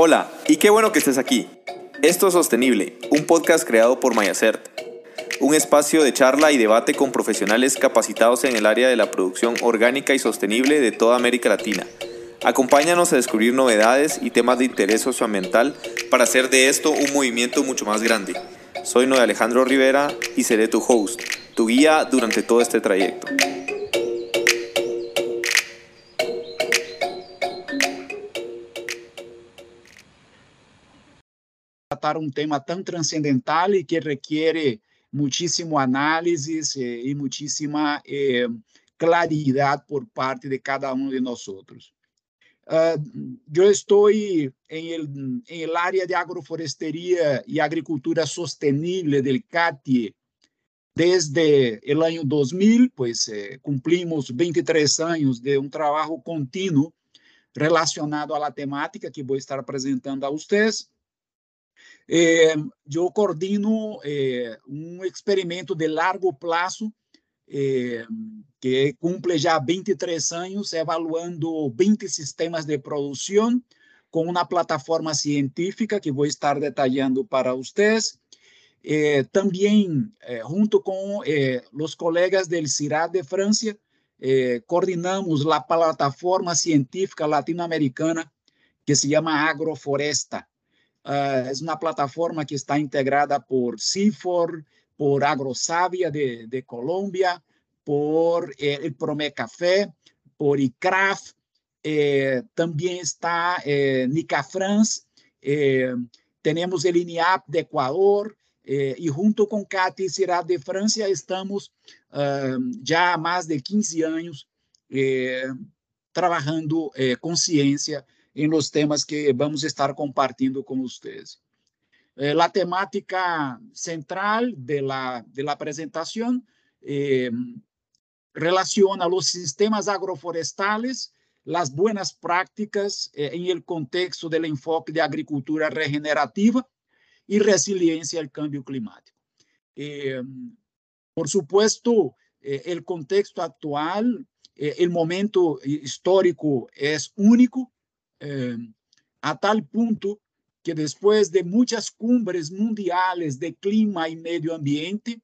Hola, y qué bueno que estés aquí. Esto es Sostenible, un podcast creado por Mayacert, un espacio de charla y debate con profesionales capacitados en el área de la producción orgánica y sostenible de toda América Latina. Acompáñanos a descubrir novedades y temas de interés socioambiental para hacer de esto un movimiento mucho más grande. Soy Noé Alejandro Rivera y seré tu host, tu guía durante todo este trayecto. Um tema tão transcendental e que requer muitíssimo análises eh, e muitíssima eh, claridade por parte de cada um de nós outros. Uh, eu estou em em área de agroforesteria e agricultura sostenible del CATIE desde o ano 2000, pois eh, cumprimos 23 anos de um trabalho contínuo relacionado à temática que vou estar apresentando a vocês. Eh, eu coordeno eh, um experimento de largo prazo eh, que cumple já 23 anos, evaluando 20 sistemas de produção com uma plataforma científica que vou estar detalhando para vocês. Também, junto com os colegas do CIRAD de França, coordenamos a plataforma científica latino-americana que se chama Agrofloresta. Uh, é uma plataforma que está integrada por CIFOR, por AgroSavia de, de Colômbia, por eh, el Promé Café, por ICRAF, eh, também está eh, Nicafrans, eh, temos o INIAP de Equador, eh, e junto com CAT e Cirá de França, estamos uh, já há mais de 15 anos trabalhando consciência em los temas que vamos estar compartilhando com vocês. Eh, a temática central de la, de la apresentação eh, relaciona os sistemas agroflorestales, as buenas prácticas eh, em el contexto del enfoque de agricultura regenerativa e resiliência ao cambio climático. Eh, por supuesto, eh, el contexto actual, eh, el momento histórico es único, eh, a tal punto que después de muchas cumbres mundiales de clima y medio ambiente,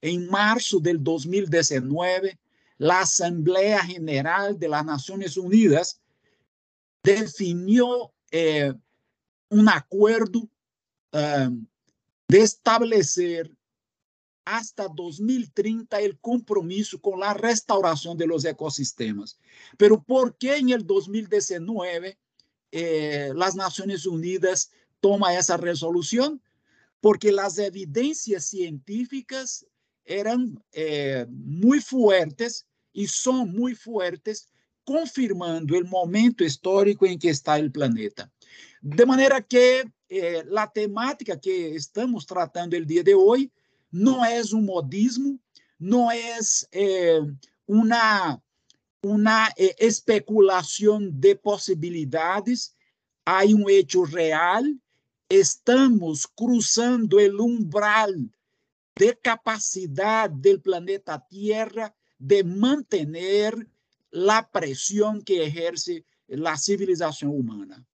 en marzo del 2019, la Asamblea General de las Naciones Unidas definió eh, un acuerdo eh, de establecer hasta 2030 el compromiso con la restauración de los ecosistemas. Pero ¿por qué en el 2019 eh, las Naciones Unidas toma esa resolución? Porque las evidencias científicas eran eh, muy fuertes y son muy fuertes, confirmando el momento histórico en que está el planeta. De manera que eh, la temática que estamos tratando el día de hoy no es un modismo, no es eh, una uma eh, especulação de possibilidades, há um hecho real, estamos cruzando o umbral de capacidade do planeta Terra de manter a pressão que exerce a civilização humana.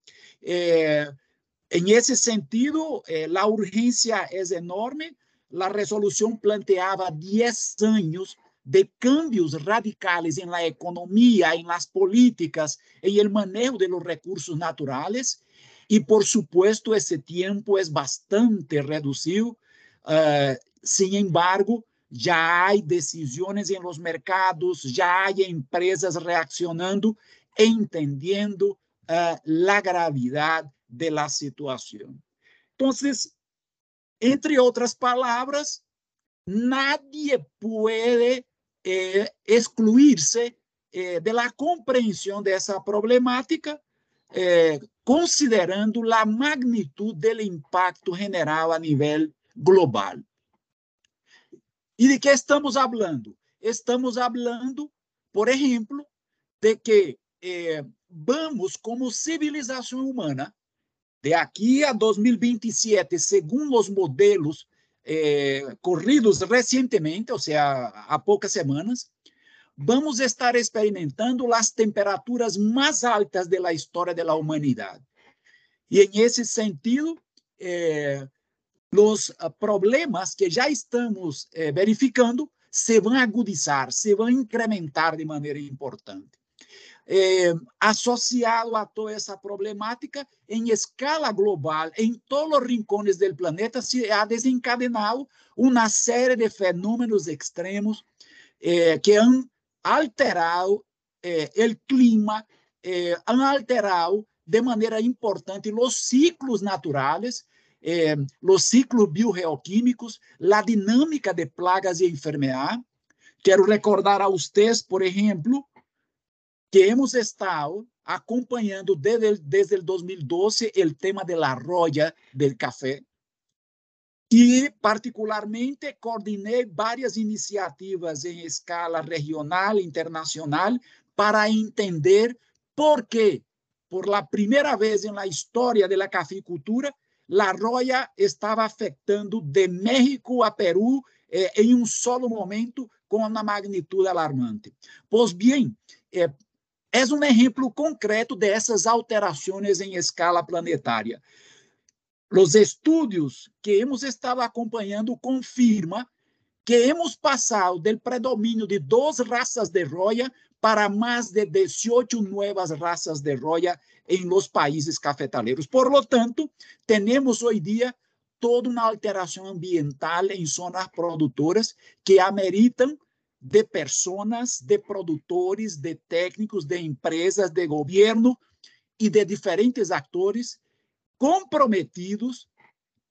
Eh, em esse sentido, eh, a urgência é enorme. A resolução planteava 10 anos de cambios radicales en la economía, en las políticas, en el manejo de los recursos naturales. Y por supuesto, ese tiempo es bastante reducido. Uh, sin embargo, já há decisões em los mercados, já há empresas reaccionando, entendendo uh, a gravidade da situação. Então, entre outras palavras, nadie pode eh, excluirse eh, de la comprensión de esa problemática, eh, considerando la magnitud del impacto general a nivel global. ¿Y de qué estamos hablando? Estamos hablando, por ejemplo, de que eh, vamos, como civilização humana, de aqui a 2027, segundo os modelos eh, corridos recentemente, ou seja, há poucas semanas, vamos estar experimentando as temperaturas mais altas da história da humanidade. E, em esse sentido, eh, os problemas que já estamos eh, verificando se vão agudizar, se vão incrementar de maneira importante. Eh, associado a toda essa problemática, em escala global, em todos os rincones do planeta, se ha desencadenado uma série de fenômenos extremos eh, que han alterado eh, o clima, eh, han alterado de maneira importante os ciclos naturais, eh, os ciclos biogeoquímicos, a dinâmica de plagas e enfermidades. Quero recordar a vocês, por exemplo, que hemos estado acompanhando desde, desde 2012 o tema da roya del café e, particularmente, coordenei várias iniciativas em escala regional e internacional para entender por que, por la primeira vez na história da cafeicultura, a roya estava afetando de México a Peru eh, em um solo momento com uma magnitude alarmante. Pois bem, eh, é um exemplo concreto dessas alterações em escala planetária. Os estudos que hemos estado acompanhando confirmam que hemos passado do predomínio de duas raças de roya para mais de 18 novas raças de roya em los países cafetaleiros. Por lo tanto, temos hoje dia toda uma alteração ambiental em zonas produtoras que ameritam de pessoas, de produtores, de técnicos, de empresas, de governo e de diferentes atores comprometidos,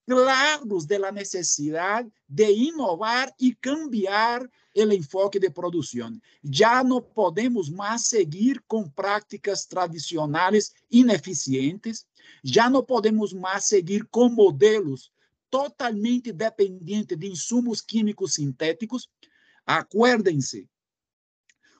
claros de la necesidade de inovar e cambiar o enfoque de produção. Já não podemos mais seguir com práticas tradicionais ineficientes, já não podemos mais seguir com modelos totalmente dependentes de insumos químicos sintéticos. Acuérdense,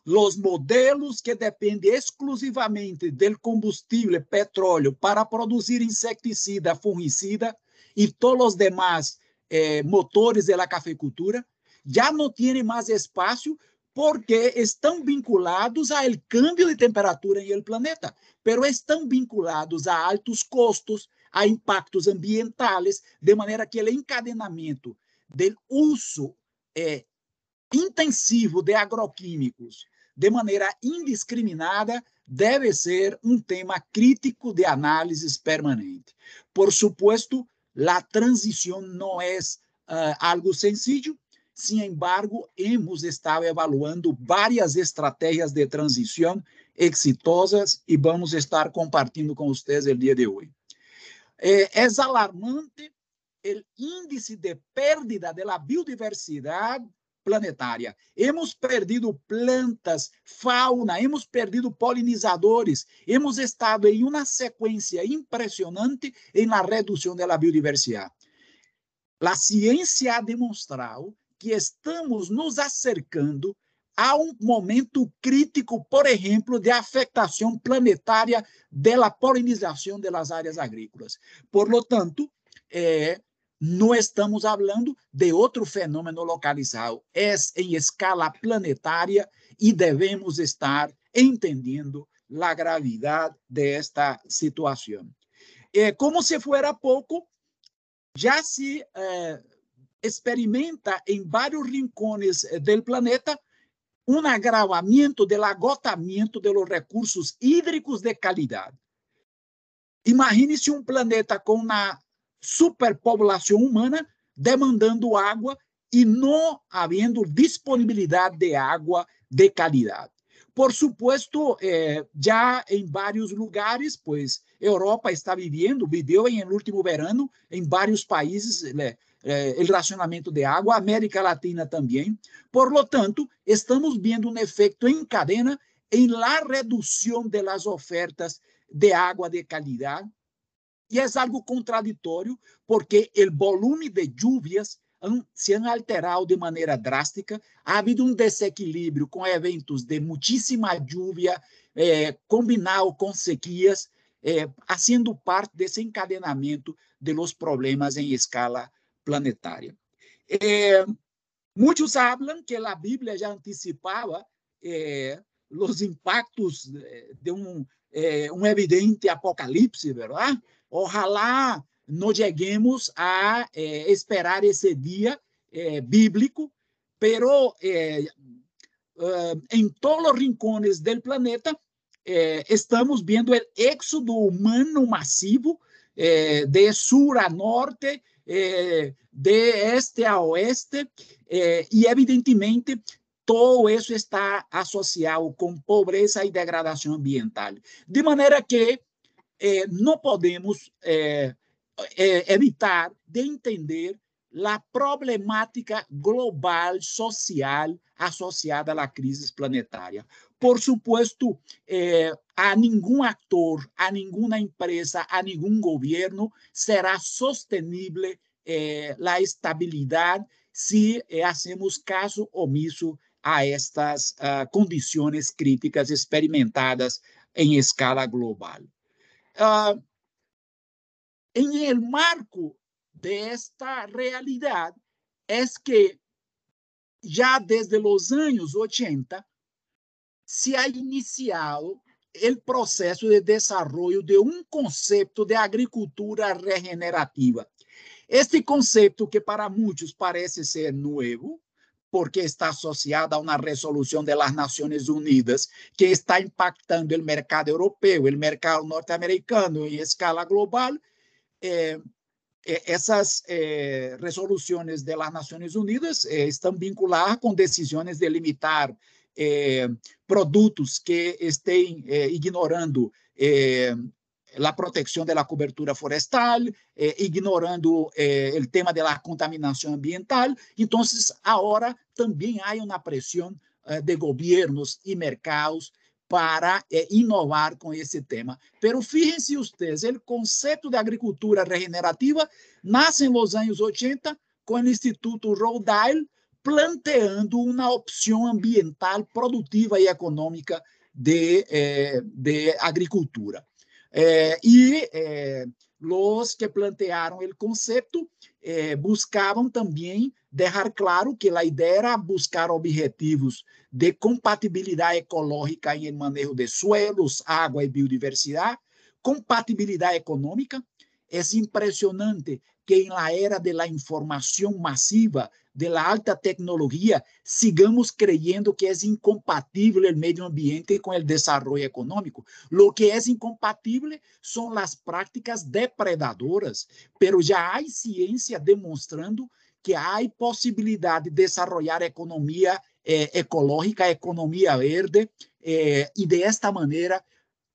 os modelos que dependem exclusivamente do combustível petróleo para produzir insecticida, fungicida e todos os demais eh, motores da cafeicultura já não têm mais espaço porque estão vinculados ao câmbio de temperatura no planeta, pero estão vinculados a altos custos, a impactos ambientais, de maneira que o encadenamento do uso eh, intensivo de agroquímicos de maneira indiscriminada deve ser um tema crítico de análise permanente. Por supuesto, a transição não é uh, algo sencillo, sin embargo, hemos estado evaluando várias estratégias de transição exitosas e vamos estar compartilhando com vocês o dia de hoje. É, é alarmante o índice de perda da biodiversidade planetária. Hemos perdido plantas, fauna, hemos perdido polinizadores, hemos estado em uma sequência impressionante em la redução da biodiversidade. A ciência ha demonstrado que estamos nos acercando a um momento crítico, por exemplo, de afetação planetária da polinização das áreas agrícolas. Por lo tanto, é, não estamos falando de outro fenômeno localizado, é em escala planetária e devemos estar entendendo a gravidade desta situação. É, como se fuera pouco, já se eh, experimenta em vários rincones do planeta um agravamento do agotamento dos recursos hídricos de qualidade. Imagine-se um planeta com uma superpopulação humana demandando água e não havendo disponibilidade de água de qualidade. Por supuesto, eh, em vários lugares, pois Europa está vivendo, viveu em último verano em vários países eh, eh, de água, América Latina também. Por lo tanto, estamos vendo um efeito em cadena em la redução de las ofertas de água de qualidade e é algo contraditório, porque o volume de lluvias se han alterado de maneira drástica, ha havido um desequilíbrio com eventos de muitíssima lluvia, eh, combinado com sequias, eh, parte desse encadenamento de los problemas em escala planetária. Eh, muitos falam que a Bíblia já antecipava eh, os impactos de um, eh, um evidente apocalipse, verdade? Ojalá não cheguemos a eh, esperar esse dia eh, bíblico, pero eh, em todos os rincones do planeta estamos vendo o éxodo humano massivo de sul a norte, de este a oeste, e evidentemente todo isso está associado com pobreza e degradação ambiental. De maneira que eh, não podemos eh, eh, evitar de entender a problemática global social associada à crise planetária. Por supuesto, eh, a nenhum ator, a nenhuma empresa, a nenhum governo será sostenível eh, a estabilidade se eh, hacemos caso omisso a estas uh, críticas experimentadas em escala global. Uh, em el marco desta realidade, é que já desde os anos 80 se ha iniciado o processo de desenvolvimento de um conceito de agricultura regenerativa. Este conceito, que para muitos parece ser novo, porque está associada a uma resolução das Nações Unidas que está impactando o mercado europeu, o mercado norte-americano em escala global. Eh, essas eh, resoluções das Nações Unidas eh, estão vinculadas com decisões de limitar produtos que estén ignorando la protección de la cobertura forestal, eh, ignorando eh, el tema de la contaminación ambiental. Entonces, ahora también hay una presión eh, de gobiernos y mercados para eh, inovar com esse tema. Pero fíjense ustedes, o conceito de agricultura regenerativa nasce nos anos 80 com o Instituto Island planteando uma opção ambiental produtiva e econômica de, eh, de agricultura. Eh, y eh, los que plantearon el concepto eh, buscavam também deixar claro que a ideia era buscar objetivos de compatibilidade ecológica em manejo de suelos, água e biodiversidade, compatibilidade econômica. É impressionante que en la era de la información masiva, de la alta tecnología, sigamos creyendo que es incompatible el medio ambiente con el desarrollo económico. Lo que es incompatible son las prácticas depredadoras, pero ya hay ciencia demostrando que hay posibilidad de desarrollar economía eh, ecológica, economía verde, eh, de esta manera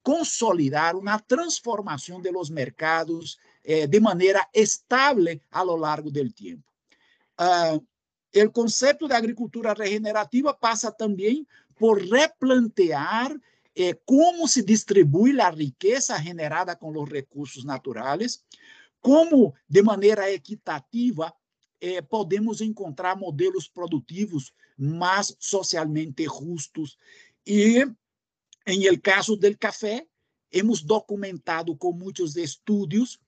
consolidar una transformación de los mercados, eh, de maneira estável a lo largo do tempo. Uh, o conceito da agricultura regenerativa passa também por replantear eh, como se distribui a riqueza generada com os recursos naturais, como, de maneira equitativa, eh, podemos encontrar modelos produtivos mais socialmente justos. E, em el caso do café, hemos documentado com muitos estudos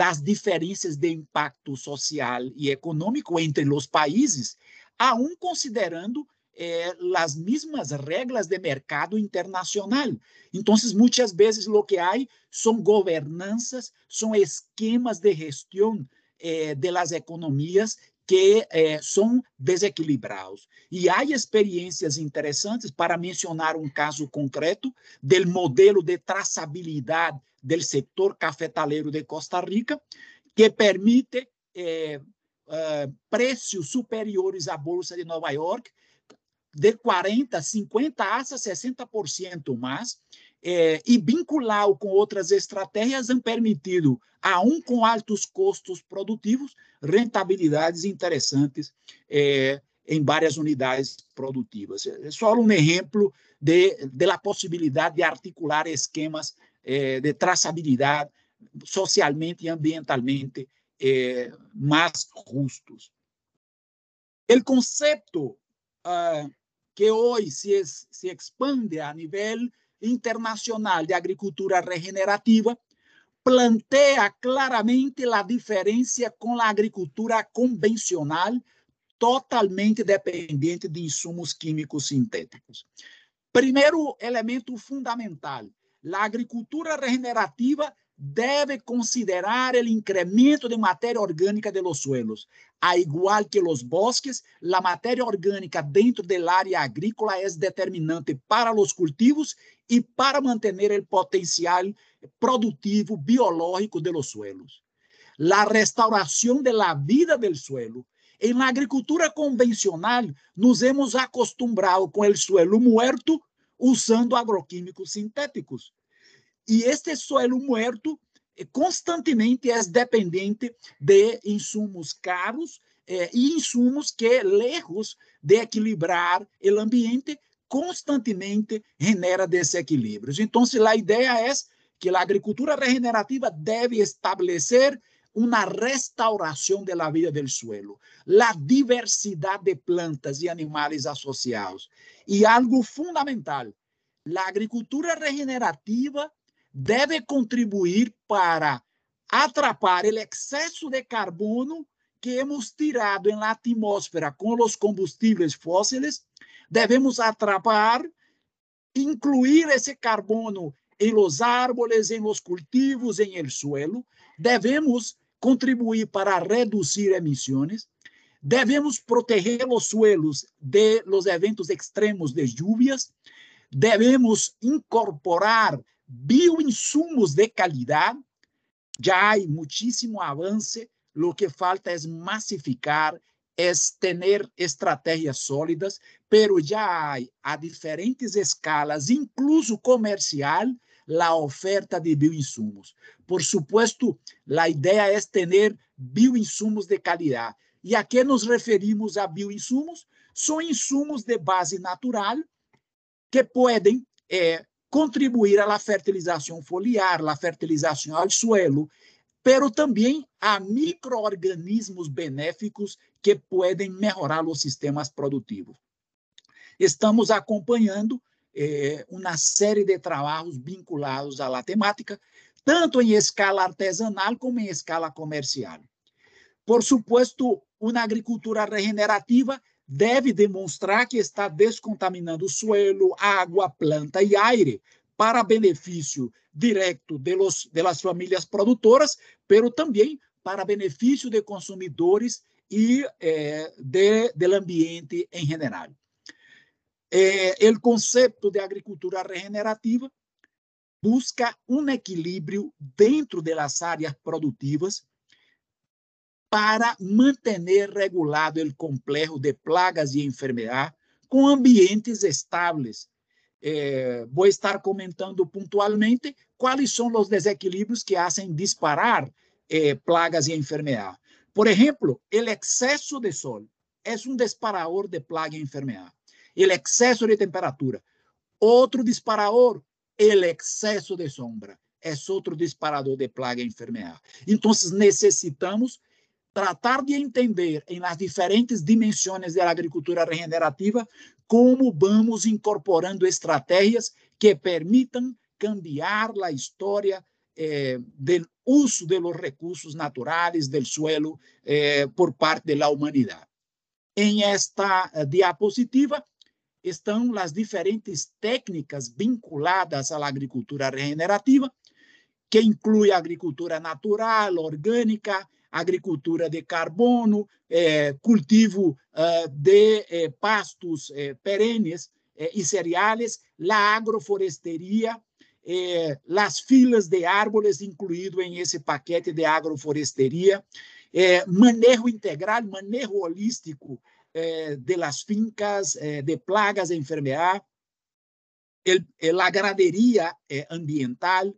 as diferenças de impacto social e econômico entre os países, aún considerando eh, as mesmas regras de mercado internacional. Então, muitas vezes o que há são governanças, são esquemas de gestão eh, de las economias que eh, são desequilibrados. E há experiências interessantes, para mencionar um caso concreto, do modelo de traçabilidade do setor cafetaleiro de Costa Rica, que permite eh, uh, preços superiores à Bolsa de Nova York, de 40%, 50% a 60% mais, eh, e vinculá-lo com outras estratégias han permitido, a um com altos custos produtivos, rentabilidades interessantes eh, em várias unidades produtivas. É só um exemplo de, de la possibilidade de articular esquemas eh, de traçabilidade socialmente e ambientalmente eh, mais justos. O conceito uh, que hoje se, se expande a nível internacional de agricultura regenerativa plantea claramente a diferença com a agricultura convencional, totalmente dependente de insumos químicos sintéticos. Primeiro elemento fundamental: a agricultura regenerativa debe considerar el incremento de materia orgánica de los suelos. A igual que los bosques, la materia orgánica dentro del área agrícola es determinante para los cultivos y para mantener el potencial productivo biológico de los suelos. La restauración de la vida del suelo. En la agricultura convencional, nos hemos acostumbrado con el suelo muerto usando agroquímicos sintéticos. E este suelo muerto eh, constantemente é dependente de insumos caros eh, e insumos que, lejos de equilibrar o ambiente, constantemente genera desequilíbrios. Então, a ideia é que a agricultura regenerativa deve estabelecer uma restauração da vida do suelo, a diversidade de plantas e animais associados. E algo fundamental, a agricultura regenerativa deve contribuir para atrapar o excesso de carbono que hemos tirado la atmosfera com os combustíveis fósseis, devemos atrapar, incluir esse carbono em los árboles, em los cultivos, em el suelo, devemos contribuir para reduzir emissões, devemos proteger os suelos de los eventos extremos de lluvias, devemos incorporar bioinsumos de calidad, ya hay muchísimo avance, lo que falta es masificar, es tener estrategias sólidas, pero ya hay a diferentes escalas, incluso comercial, la oferta de bioinsumos. Por supuesto, la idea es tener bioinsumos de calidad. ¿Y a qué nos referimos a bioinsumos? Son insumos de base natural que pueden eh, contribuir à fertilização foliar, à fertilização ao suelo, pero também a microorganismos benéficos que podem melhorar os sistemas produtivos. Estamos acompanhando eh, uma série de trabalhos vinculados à temática, tanto em escala artesanal como em escala comercial. Por supuesto, uma agricultura regenerativa deve demonstrar que está descontaminando suelo, água, planta e aire para benefício direto de, los, de las famílias produtoras, pero também para benefício de consumidores e eh, de, do ambiente em geral. Eh, o conceito de agricultura regenerativa busca um equilíbrio dentro das áreas produtivas para manter regulado o complexo de plagas e enfermedades com ambientes estáveis. Eh, vou estar comentando pontualmente quais são os desequilíbrios que fazem disparar eh, plagas e enfermedades. Por exemplo, o excesso de sol é um disparador de plaga e enfermedade. O excesso de temperatura. Outro disparador, o excesso de sombra. É outro disparador de plaga e enfermedade. Então, necessitamos tratar de entender em diferentes dimensões da agricultura regenerativa como vamos incorporando estratégias que permitam cambiar a história eh, do uso de los recursos naturais del suelo eh, por parte da humanidade. Em esta eh, diapositiva estão as diferentes técnicas vinculadas à agricultura regenerativa, que inclui agricultura natural, orgânica, agricultura de carbono, eh, cultivo uh, de eh, pastos eh, perenes e cereais, a agroforesteria, as filas de árvores incluído em esse paquete de agroforesteria, manejo integral, manejo holístico de las fincas, de plagas e enfermedades, a ganaderia ambiental,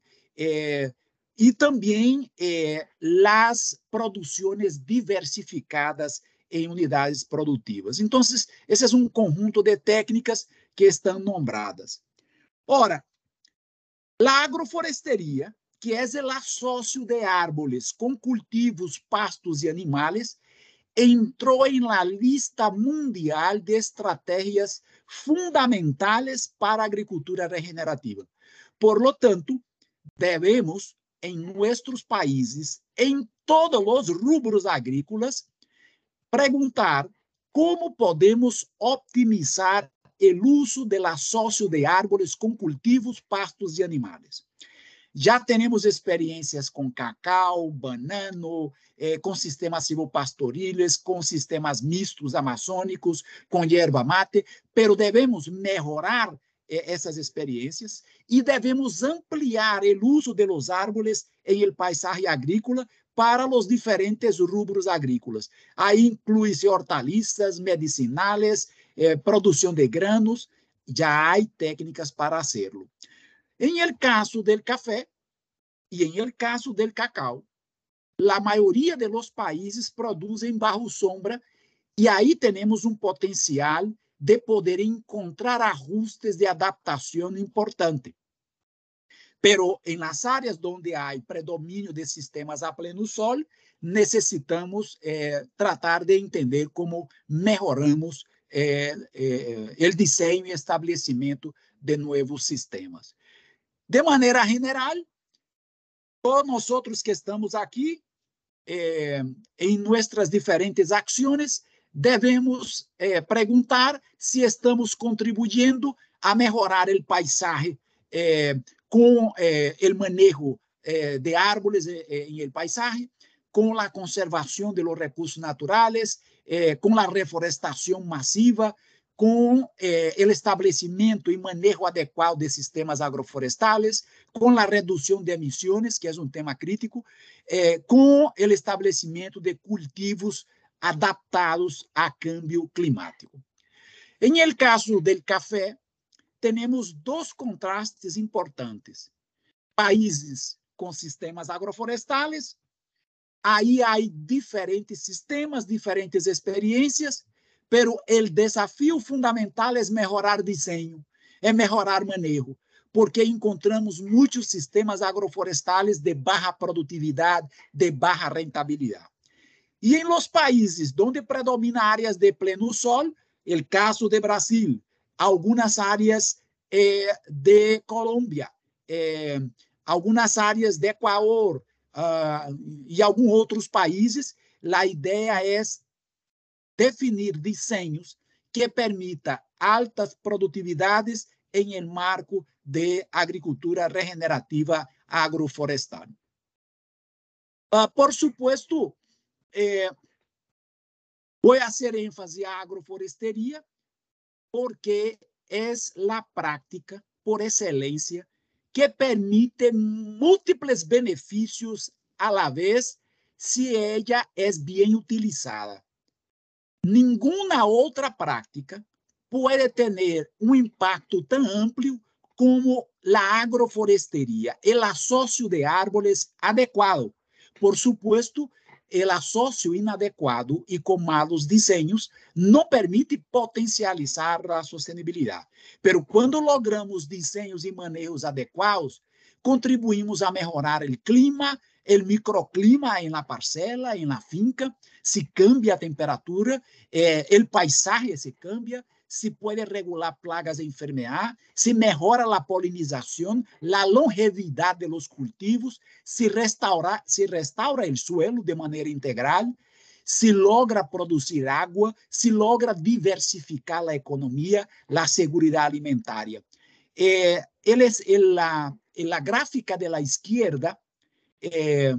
e também eh, as produções diversificadas em unidades produtivas. Então, esse é um conjunto de técnicas que estão nombradas. Ora, a agroforesteria, que é o assócio de árvores com cultivos, pastos e animais, entrou em la lista mundial de estratégias fundamentais para agricultura regenerativa. Por lo tanto, devemos em nossos países, em todos os rubros agrícolas, perguntar como podemos optimizar o uso do assócio de árvores com cultivos, pastos e animais. Já temos experiências com cacau, banano, eh, com sistemas silvopastoriles, com sistemas mistos amazônicos, com erva mate, pero devemos melhorar eh, essas experiências e devemos ampliar o uso de los árboles em el paisaje agrícola para os diferentes rubros agrícolas. Aí inclui-se hortaliças, medicinales, eh, produção de granos, já há técnicas para hacerlo. En el caso del café y en el caso del cacao, la mayoría de los países producen bajo sombra y ahí tenemos un potencial de poder encontrar ajustes de adaptación importante. Pero en las áreas donde hay predominio de sistemas a pleno sol, necesitamos eh, tratar de entender cómo mejoramos eh, eh, el diseño y establecimiento de nuevos sistemas. De maneira geral, todos nós que estamos aqui, eh, em nossas diferentes ações, devemos eh, perguntar se estamos contribuindo a melhorar o paisaje eh, com o manejo de árvores em el paisaje, com a conservação de los recursos naturais, com a reforestação massiva, com eh, o estabelecimento e manejo adequado de sistemas agroflorestales, com a redução de emissões, que é um tema crítico, eh, com o estabelecimento de cultivos adaptados a câmbio climático. Em el caso do café, temos dois contrastes importantes. Países com sistemas agroflorestales, aí há diferentes sistemas, diferentes experiências, pero el desafio fundamental é melhorar desenho, é melhorar manejo, porque encontramos muitos sistemas agroflorestales de baixa produtividade, de baixa rentabilidade. E em los países onde predomina áreas de pleno sol, el caso de Brasil, algumas áreas eh, de Colômbia, eh, algumas áreas de Equador uh, e alguns outros países, a ideia é definir desenhos que permita altas produtividades em el marco de agricultura regenerativa agroflorestal. Uh, por supuesto, eh, voy a hacer énfasis a agroflorestería porque es la práctica por excelencia que permite múltiples beneficios a la vez si ella es bien utilizada. Nenhuma outra prática pode ter um impacto tão amplo como a agrofloresteria, o associo de árboles adequado. Por supuesto, o associo inadequado e com malos desenhos não permite potencializar a sustentabilidade. Pero quando logramos desenhos e manejos adequados, contribuímos a melhorar o clima, o microclima em la parcela, em la finca, se cambia a temperatura, eh, o paisaje se cambia, se pode regular plagas e enfermedades, se melhora a polinização, a longevidade dos cultivos, se restaura, se restaura suelo de maneira integral, se logra produzir água, se logra diversificar a economia, a segurança alimentar. Eh, eles, la, la gráfica de la izquierda eh,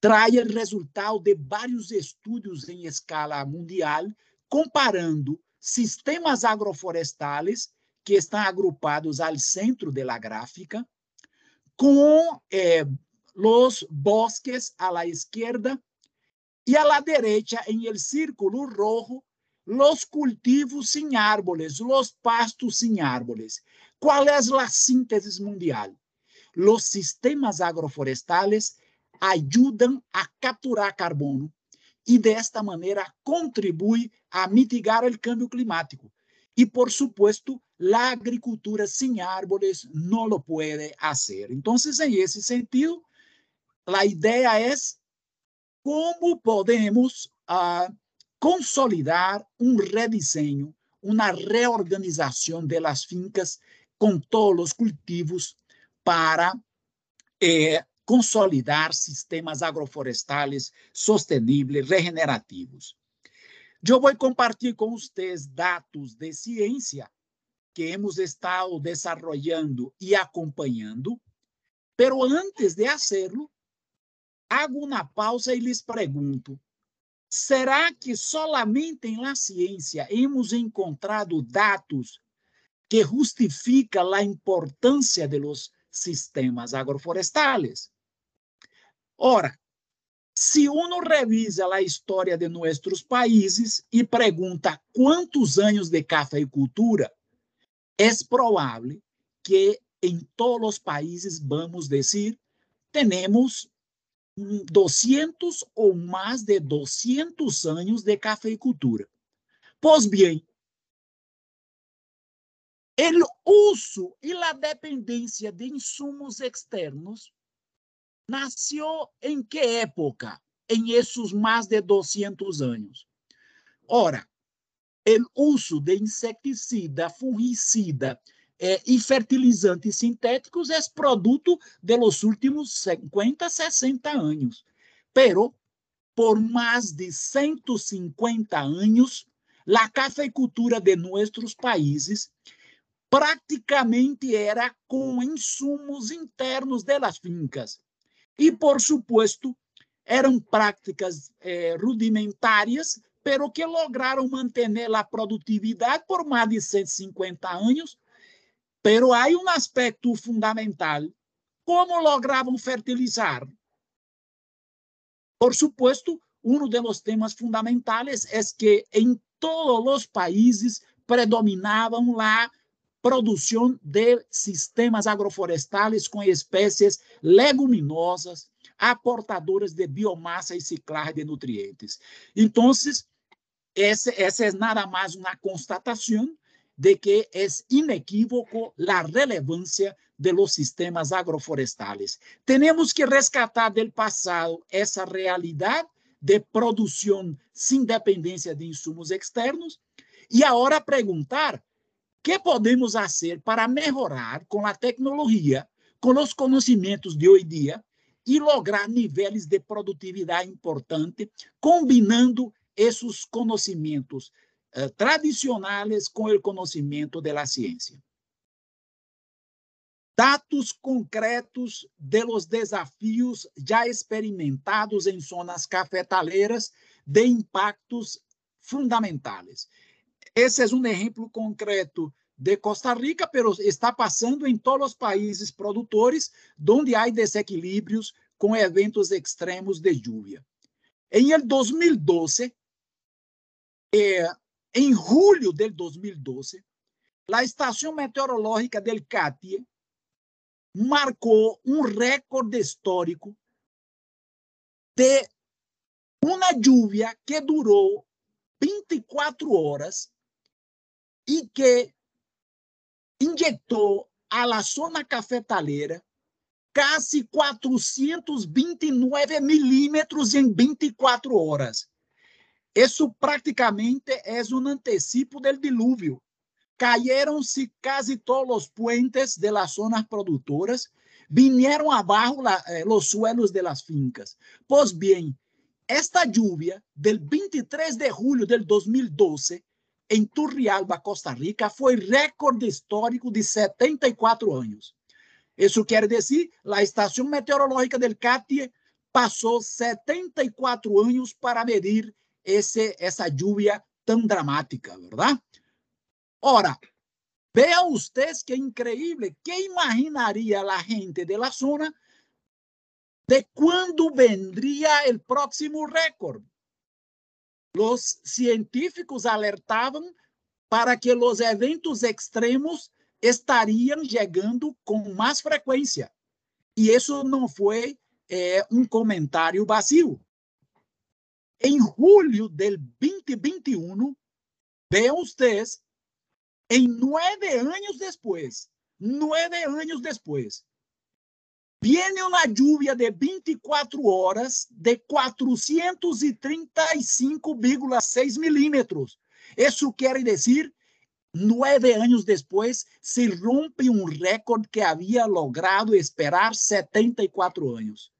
trae o resultado de vários estudos em escala mundial, comparando sistemas agroflorestales que estão agrupados ao centro da gráfica com eh, os bosques à la izquierda e à la derecha, em el círculo rojo, los cultivos sem árboles, los pastos sem árboles. Qual é a síntese mundial? Los sistemas agroflorestales ajudam a capturar carbono e, desta maneira, contribui a mitigar o câmbio climático. E, por supuesto, a agricultura sem árvores não lo pode fazer. Então, em esse sentido, a ideia é como podemos uh, consolidar um redesenho, uma reorganização das fincas com todos os cultivos para eh, consolidar sistemas agroflorestales sostenibles, regenerativos. Eu vou compartilhar com vocês dados de ciência que hemos estado desenvolvendo e acompanhando Pero antes de hacerlo, hago uma pausa e lhes pergunto: será que solamente la ciência hemos encontrado dados que justificam a importância de los sistemas agroflorestales? Ora, se uno revisa a história de nossos países e pergunta quantos anos de cafeicultura, é provável que em todos os países, vamos dizer, temos 200 ou mais de 200 anos de cafeicultura. Pois bem, o uso e a dependência de insumos externos nasceu em que época? Em esses mais de 200 anos. Ora, o uso de inseticida, fungicida eh, e fertilizantes sintéticos é produto de los últimos 50, 60 anos. Pero, por mais de 150 anos, a cafeicultura de nossos países praticamente era com insumos internos das fincas. E, por supuesto, eram práticas eh, rudimentárias, pero que lograram manter a produtividade por mais de 150 anos. Pero há um aspecto fundamental: como logravam fertilizar? Por supuesto, um dos temas fundamentais é que em todos os países predominavam lá produção de sistemas agroflorestales com espécies leguminosas, aportadoras de biomassa e ciclagem de nutrientes. Então, essa, essa é nada mais uma constatação de que é inequívoco a relevância de los sistemas agroflorestales. Temos que rescatar do passado essa realidade de produção sem dependência de insumos externos e agora perguntar que podemos fazer para melhorar com a tecnologia, com os conhecimentos de hoje dia e lograr níveis de produtividade importante, combinando esses conhecimentos eh, tradicionais com o conhecimento da ciência. Dados concretos de los desafios já experimentados em zonas cafetaleiras de impactos fundamentais. Esse é um exemplo concreto de Costa Rica, mas está passando em todos os países produtores, onde há desequilíbrios com eventos extremos de lluvia. Em 2012, eh, em julho de 2012, a estação meteorológica del CATIE marcou um recorde histórico de uma lluvia que durou 24 horas e que injetou a la zona cafetaleira quase 429 milímetros em 24 horas. Isso praticamente é um antecipo do dilúvio. Cayeron-se quase todos os puentes de las zonas produtoras, vinieron abaixo eh, los suelos de las fincas. Pois bem, esta lluvia del 23 de julho del 2012 em Turrialba, Costa Rica, foi recorde histórico de 74 anos. Isso quer dizer, a estação meteorológica del CATIE passou 74 anos para medir esse, essa lluvia tão dramática, verdade? Ora, vejam vocês que incrível, que imaginaria a gente de la zona de quando vendria o próximo recorde? Os científicos alertavam para que os eventos extremos estariam chegando com mais frequência. E isso não foi é, um comentário vazio. Em julho de 2021, vejam vocês, em nove anos depois, nove anos depois, Viene uma lluvia de 24 horas de 435,6 milímetros. Isso quer dizer, nove anos depois, se rompe um recorde que havia logrado esperar 74 anos.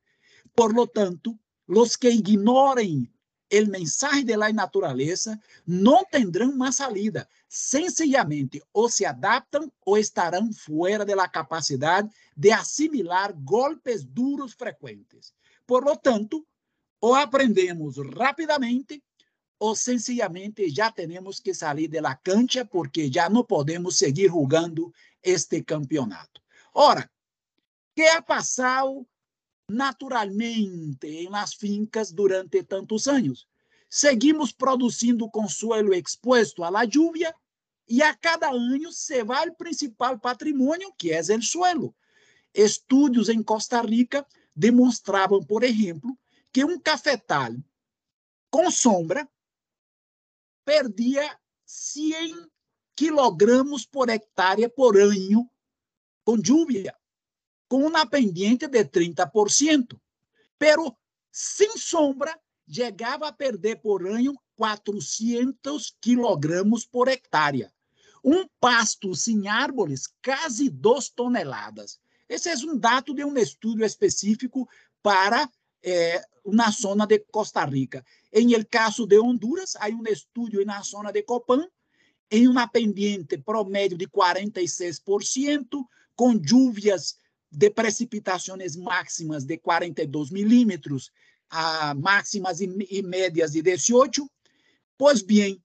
Por lo tanto, os que ignorem o mensaje de la natureza, não tendrão mais salida. Sencillamente, ou se adaptam ou estarão fora da capacidade de assimilar golpes duros frequentes. Por lo tanto, ou aprendemos rapidamente ou sencillamente já temos que sair da cancha porque já não podemos seguir jogando este campeonato. Ora, que ha passado naturalmente em las fincas durante tantos anos. Seguimos produzindo consuelo exposto à lluvia e a cada ano se vai o principal patrimônio, que é o suelo. Estudos em Costa Rica demonstravam, por exemplo, que um cafetal com sombra perdia 100 quilogramas por hectare por ano com lluvia com uma pendiente de 30%, pero sem sombra chegava a perder por ano 400 quilogramos por hectare. Um pasto sem árvores, quase 2 toneladas. Esse é um dado de um estudo específico para eh, na zona de Costa Rica. Em el caso de Honduras, há um estudo na zona de Copán, em uma pendiente promédio de 46%, com lluvias de precipitações máximas de 42 milímetros a máximas e médias de 18, pois bem,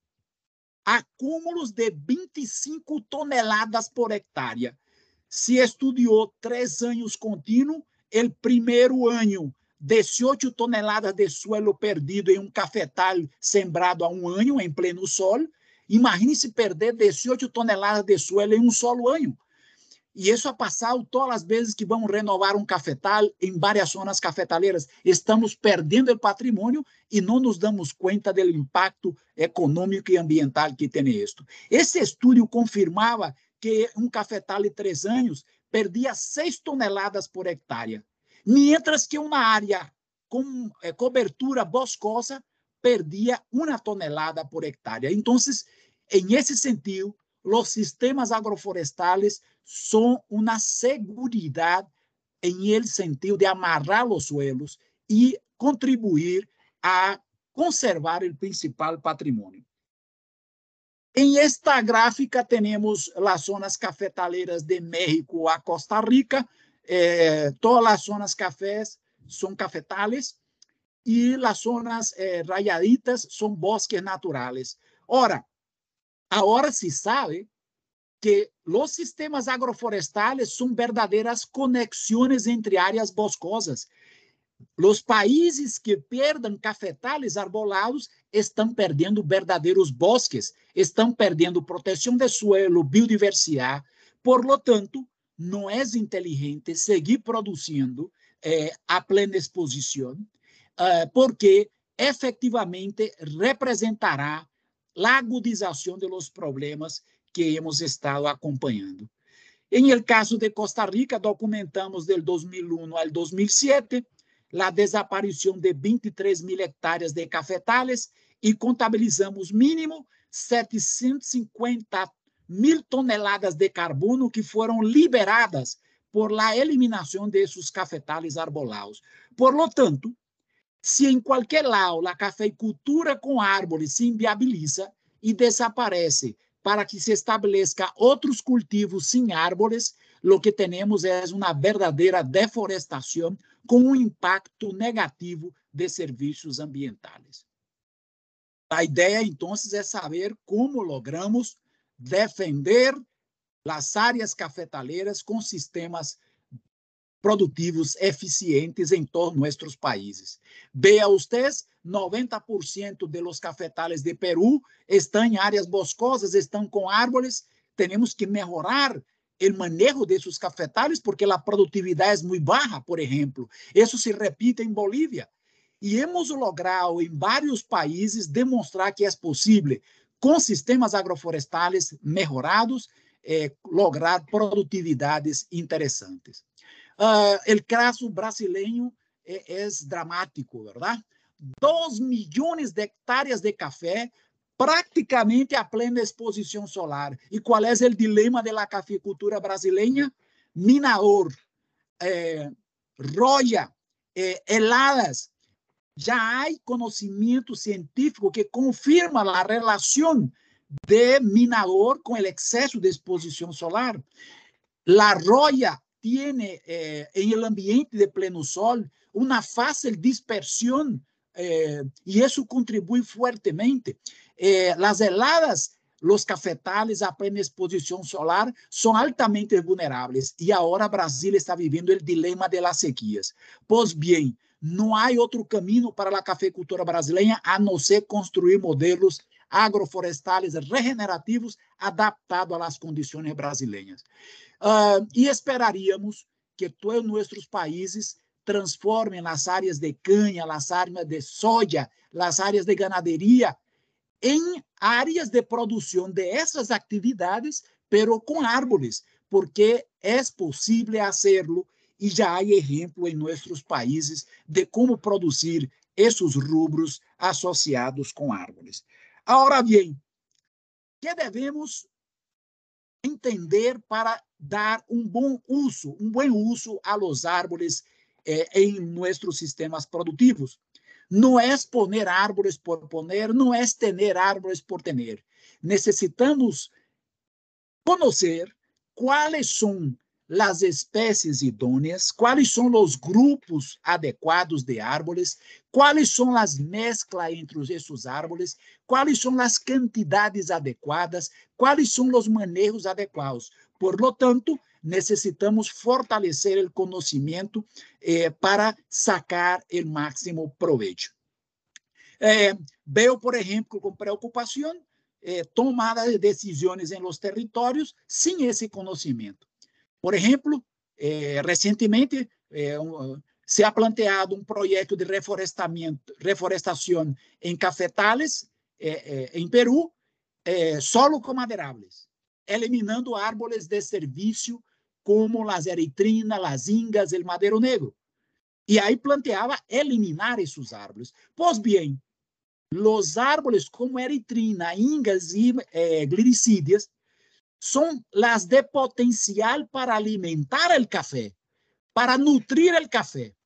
acúmulos de 25 toneladas por hectare. Se estudou três anos contínuos, o primeiro ano, 18 toneladas de suelo perdido em um cafetal sembrado há um ano, em pleno sol. Imagine-se perder 18 toneladas de suelo em um solo ano. E isso ha passado todas as vezes que vamos renovar um cafetal em várias zonas cafetaleiras. Estamos perdendo o patrimônio e não nos damos conta do impacto econômico e ambiental que tem isto. Esse estudo confirmava que um cafetal de três anos perdia seis toneladas por hectare, mientras que uma área com eh, cobertura boscosa perdia uma tonelada por hectare. Então, em esse sentido, os sistemas agroflorestales são uma segurança em el sentido de amarrar os suelos e contribuir a conservar o principal patrimônio. Em esta gráfica temos as zonas cafetaleiras de México a Costa Rica. Eh, todas as zonas cafés são cafetales e as zonas eh, rayaditas são bosques naturais. Ora, agora se sabe que os sistemas agroflorestales são verdadeiras conexões entre áreas boscosas. Os países que perdem cafetales arbolados estão perdendo verdadeiros bosques, estão perdendo proteção de suelo, biodiversidade. Por lo tanto, não é inteligente seguir produzindo eh, a plena exposição, eh, porque efetivamente representará a agudização dos problemas que hemos estado acompanhando. Em el caso de Costa Rica, documentamos del 2001 al 2007 a desaparição de 23 mil hectares de cafetales e contabilizamos mínimo 750 mil toneladas de carbono que foram liberadas por la eliminação desses cafetales arbolados. Por lo tanto, se em qualquer lado a cafeicultura com árvores se inviabiliza e desaparece para que se estabeleça outros cultivos sem árvores, o que temos é uma verdadeira deforestação com um impacto negativo de serviços ambientais. A ideia, então, é saber como logramos defender as áreas cafetaleiras com sistemas produtivos eficientes em todos nossos países. Veja vocês, 90% de los cafetales de Peru estão em áreas boscosas, estão com árvores. Temos que melhorar o manejo desses cafetales porque a produtividade é muito baixa, por exemplo. Isso se repite em Bolívia. E hemos logrado em vários países demonstrar que é possível, com sistemas agroflorestales melhorados, eh, lograr produtividades interessantes. Uh, el caso brasileño es, es dramático, ¿verdad? Dos milhões de hectares de café praticamente a plena exposição solar. E qual é o dilema da cafeicultura brasileira? Minaor, eh, roya, eh, heladas, já há conhecimento científico que confirma a relação de minador com o excesso de exposição solar. La roya tiene eh, el ambiente de pleno sol una fácil dispersión eh, y eso contribuye fuertemente. Eh, las heladas, los cafetales a plena exposición solar son altamente vulnerables y ahora Brasil está viviendo el dilema de las sequías. Pues bien, não há outro caminho para a cafeicultura brasileira a não ser construir modelos agroflorestais regenerativos adaptados às condições brasileiras. Uh, e esperaríamos que todos nossos países transformem as áreas de canha, as áreas de soja, as áreas de ganaderia em áreas de produção de essas atividades, pero com árvores, porque é possível fazê-lo e já há exemplo em nossos países de como produzir esses rubros associados com árvores. Agora bem, que devemos entender para dar um bom uso, um bom uso a los árvores eh, em nossos sistemas produtivos? Não é poner árvores por poner, não é ter árvores por ter. Necessitamos conhecer quais são las especies idôneas, quais são os grupos adequados de árvores, quais são as mesclas entre esses árvores, quais são as quantidades adequadas, quais são os manejos adequados. Por lo tanto, necessitamos fortalecer o conhecimento eh, para sacar o máximo proveito. Eh, veo, por exemplo, com preocupação eh, de decisões em los territórios sem esse conhecimento. Por exemplo, é, recentemente é, um, se ha planteado um projeto de reflorestamento, reflorestação em cafetales, é, em Peru, solo com madeiráveis, eliminando árvores de serviço como as eritrina, as ingas, o madeiro negro. E aí planteava eliminar esses árvores. Pois bem, os árvores como eritrina, ingas e eh, glicídias son las de potencial para alimentar el café, para nutrir el café.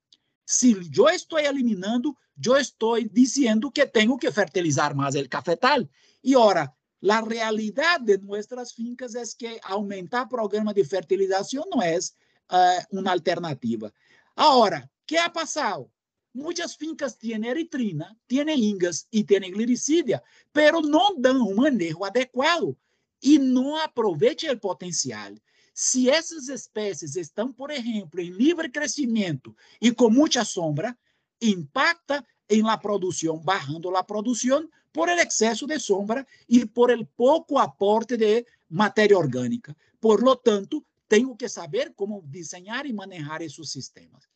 Si yo estoy eliminando, yo estoy diciendo que tengo que fertilizar más el cafetal. Y ahora, la realidad de nuestras fincas es que aumentar programa de fertilización no es uh, una alternativa. Ahora, ¿qué ha pasado? Muchas fincas tienen eritrina, tienen ingas y tienen glicídia, pero no dan un manejo adecuado e não aproveite o potencial. Se essas espécies estão, por exemplo, em livre crescimento e com muita sombra, impacta em la produção, barrando la produção por el excesso de sombra e por el pouco aporte de matéria orgânica. Por lo tanto, tenho que saber como desenhar e manejar esses sistemas.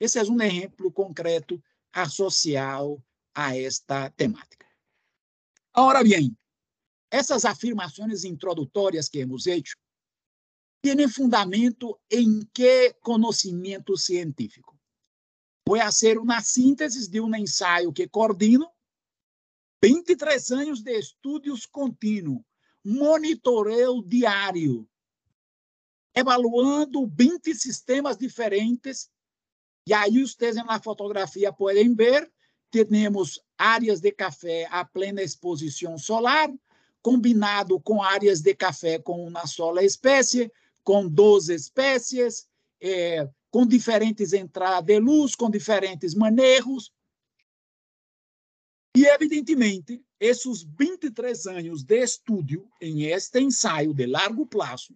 Esse é um exemplo concreto associado a esta temática. Agora bem, essas afirmações introdutórias que hemos hecho têm fundamento em que conhecimento científico? Vou fazer uma síntese de um ensaio que coordino, 23 anos de estudos contínuos, monitoreio diário, evaluando 20 sistemas diferentes. E aí, vocês na fotografia podem ver, temos áreas de café a plena exposição solar, combinado com áreas de café com uma sola espécie, com 12 espécies, é, com diferentes entradas de luz, com diferentes manejos. E, evidentemente, esses 23 anos de estudo em este ensaio de largo prazo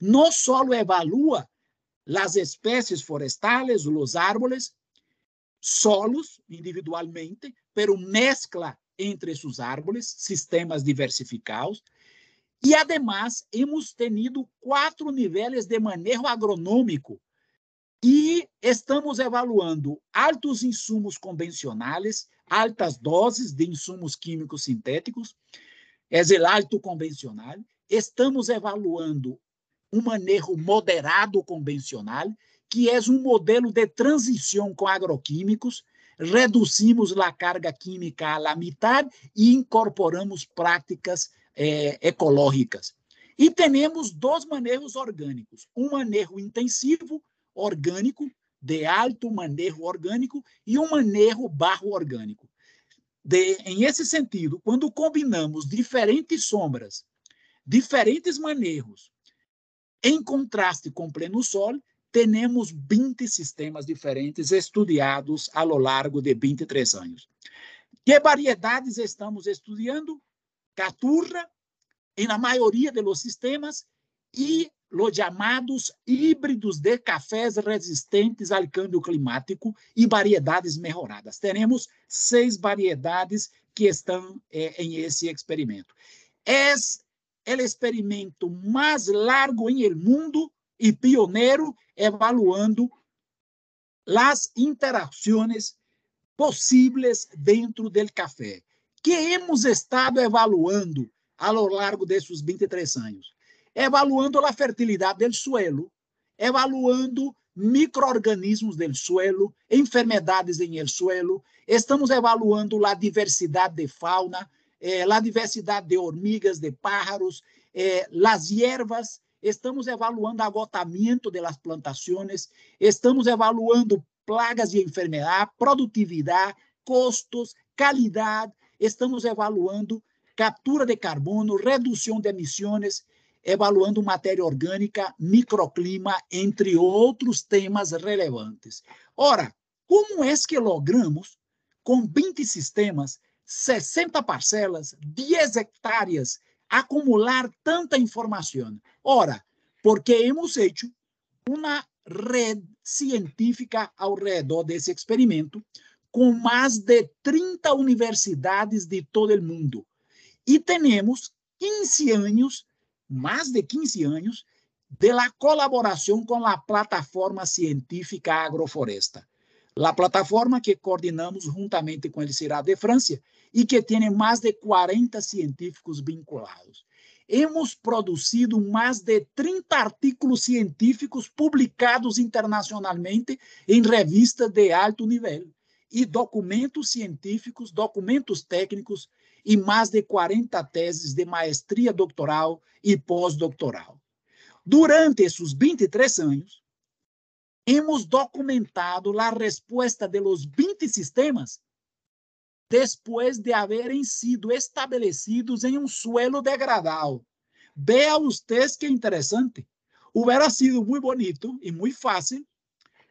não só evalua as espécies florestais, os árboles, solos individualmente, pero mescla entre esses árvores, sistemas diversificados, e, además, hemos tenido quatro níveis de manejo agronômico e estamos evaluando altos insumos convencionais, altas doses de insumos químicos sintéticos, é alto convencional. Estamos evaluando um manejo moderado convencional, que é um modelo de transição com agroquímicos, reduzimos a carga química à metade e incorporamos práticas é, ecológicas. E temos dois manejos orgânicos: um manejo intensivo, orgânico, de alto manejo orgânico e um manejo baixo orgânico. De, em esse sentido, quando combinamos diferentes sombras, diferentes manejos, em contraste com pleno sol, temos 20 sistemas diferentes estudados ao longo de 23 anos. Que variedades estamos estudando? Caturra, na maioria dos sistemas, e os chamados híbridos de cafés resistentes ao câmbio climático e variedades melhoradas. Teremos seis variedades que estão eh, em esse experimento. É o experimento mais largo em el mundo e pioneiro, evaluando as interações possíveis dentro do café, que hemos estado evaluando ao longo desses 23 anos evaluando a fertilidade do suelo, evaluando microorganismos do suelo, enfermedades em el suelo, estamos evaluando a diversidade de fauna, eh, a diversidade de hormigas, de pájaros, eh, as hierbas, estamos evaluando agotamento das plantações, estamos evaluando plagas e enfermidade, produtividade, custos, qualidade, estamos evaluando captura de carbono, redução de emissões, evaluando matéria orgânica, microclima, entre outros temas relevantes. Ora, como é que logramos, com 20 sistemas, 60 parcelas, 10 hectares, acumular tanta informação? Ora, porque hemos hecho uma rede científica ao redor desse experimento, com mais de 30 universidades de todo o mundo. E temos 15 anos mais de 15 anos de la colaboração com a plataforma científica Agrofloresta. A plataforma que coordenamos juntamente com o CIRA de França e que tem mais de 40 científicos vinculados. Hemos produzido mais de 30 artigos científicos publicados internacionalmente em revistas de alto nível e documentos científicos, documentos técnicos e mais de 40 teses de maestria doutoral e pós-doutoral. Durante esses 23 anos, hemos documentado a resposta de los 20 sistemas depois de haverem sido estabelecidos em um suelo degradado. Vea usted que interessante. Hubiera sido muito bonito e muito fácil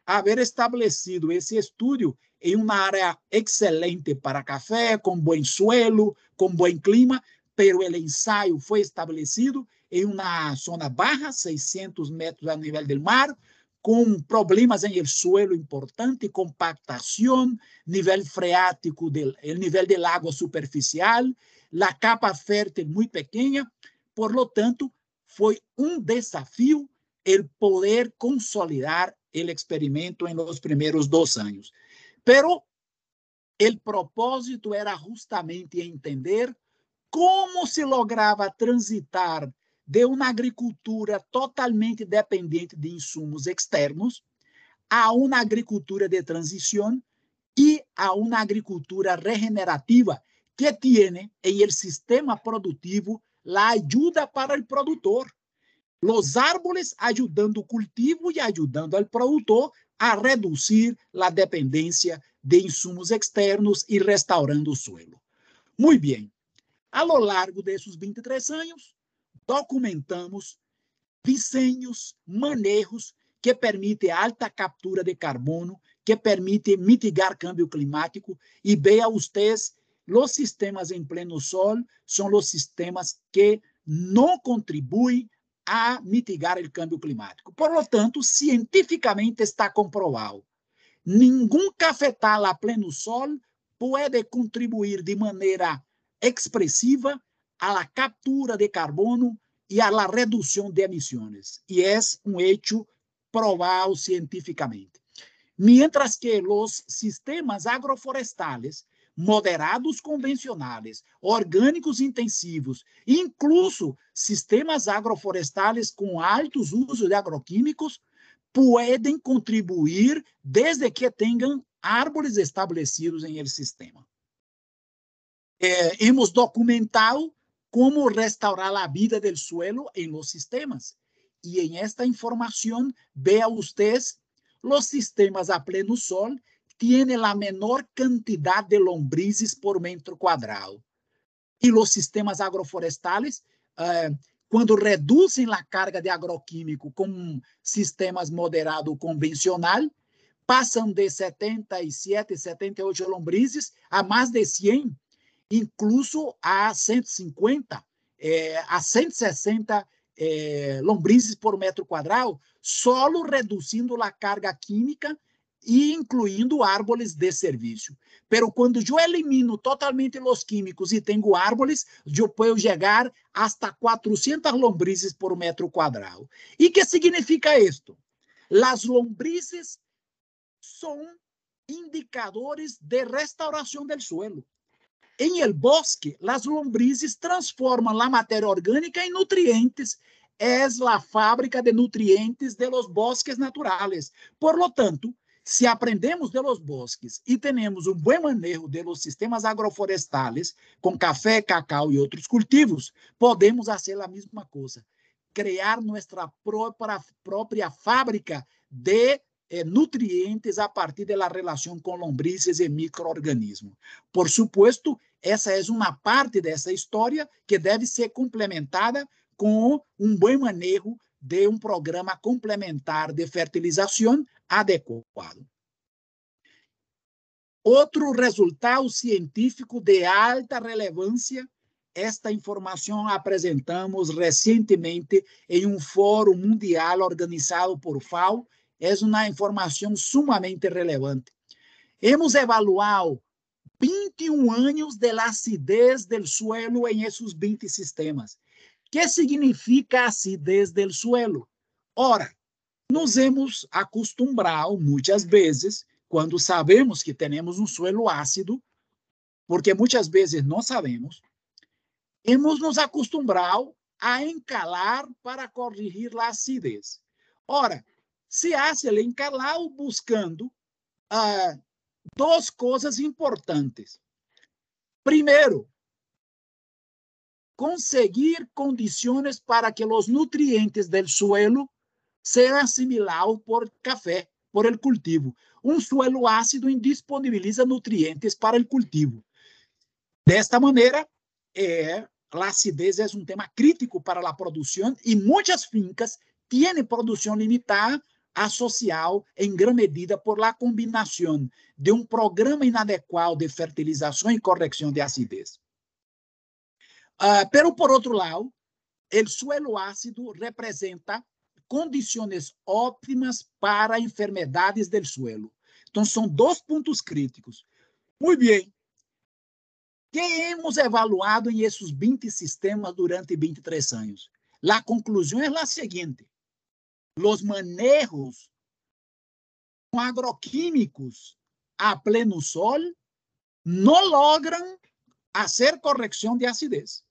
haver estabelecido esse estudo em uma área excelente para café, com bom suelo, com bom clima, pero o ensaio foi estabelecido em uma zona baixa, 600 metros a nível do mar, com problemas em el suelo importante, compactação, nível freático, del, el nível de água superficial, a capa fértil muito pequena, por lo tanto, foi um desafio el poder consolidar el experimento en los primeros dos años. Pero el propósito era justamente entender como se lograva transitar de uma agricultura totalmente dependente de insumos externos a uma agricultura de transição e a uma agricultura regenerativa que tem em el sistema produtivo a ajuda para o produtor los árboles ajudando o cultivo e ajudando ao produtor a reduzir a dependência de insumos externos e restaurando o suelo. Muito bem. A lo largo desses 23 anos, documentamos desenhos, manejos que permitem alta captura de carbono, que permitem mitigar câmbio climático e veja vocês, os sistemas em pleno sol são os sistemas que não contribuem a mitigar o câmbio climático. Por lo tanto, cientificamente está comprovado. Nenhum cafetal a pleno sol pode contribuir de maneira expressiva à captura de carbono e à redução de emissões. E é um hecho provado cientificamente. Mientras que os sistemas agroflorestales moderados convencionais, orgânicos intensivos, incluso sistemas agroflorestales com altos usos de agroquímicos, podem contribuir desde que tenham árvores estabelecidos em el sistema. É, hemos documentado como restaurar a vida del suelo em los sistemas. E em esta informação, vea ustedes los sistemas a pleno sol tienen la menor cantidad de lombrices por metro cuadrado. E os sistemas agroforestales, eh, quando reduzem a carga de agroquímico com sistemas moderado convencional, passam de 77, 78 lombrices a mais de 100, incluso a 150, eh, a 160 eh, lombrices por metro quadrado, solo reduzindo a carga química e incluindo árvores de serviço. Pero quando eu elimino totalmente os químicos e tenho árvores, eu posso chegar hasta 400 lombrices por metro quadrado. E que significa isto? As lombrices são indicadores de restauração do suelo. Em el bosque, as lombrices transformam a matéria orgânica em nutrientes. É a fábrica de nutrientes de los bosques naturais. Por lo tanto, se aprendemos de los bosques e temos um bom manejo de los sistemas agroflorestales, com café, cacau e outros cultivos, podemos fazer a mesma coisa, criar nossa própria, própria fábrica de nutrientes a partir da relação com lombrices e microorganismos. Por supuesto, essa é uma parte dessa história que deve ser complementada com um bom manejo de um programa complementar de fertilização adequado. Outro resultado científico de alta relevância, esta informação apresentamos recentemente em um fórum mundial organizado por FAO, é uma informação sumamente relevante. Hemos evaluado 21 anos de acidez do suelo em esses 20 sistemas que significa acidez del suelo? Ora, nos hemos acostumbrado muitas vezes, quando sabemos que temos um suelo ácido, porque muitas vezes não sabemos, hemos nos acostumbrado a encalar para corrigir a acidez. Ora, se hace el buscando ah, duas coisas importantes. Primeiro, conseguir condições para que os nutrientes do suelo sejam assimilados por café, por el cultivo. Um suelo ácido indisponibiliza nutrientes para o cultivo. Desta maneira, é, a acidez é um tema crítico para a produção e muitas fincas têm produção limitada associado em grande medida por la combinação de um programa inadequado de fertilização e correção de acidez. Uh, pero, por outro lado, o suelo ácido representa condições óptimas para enfermedades do suelo. Então, são dois pontos críticos. Muito bem. que hemos evaluado em esses 20 sistemas durante 23 anos? A conclusão é a seguinte: os manejos com agroquímicos a pleno sol não logram fazer correção de acidez.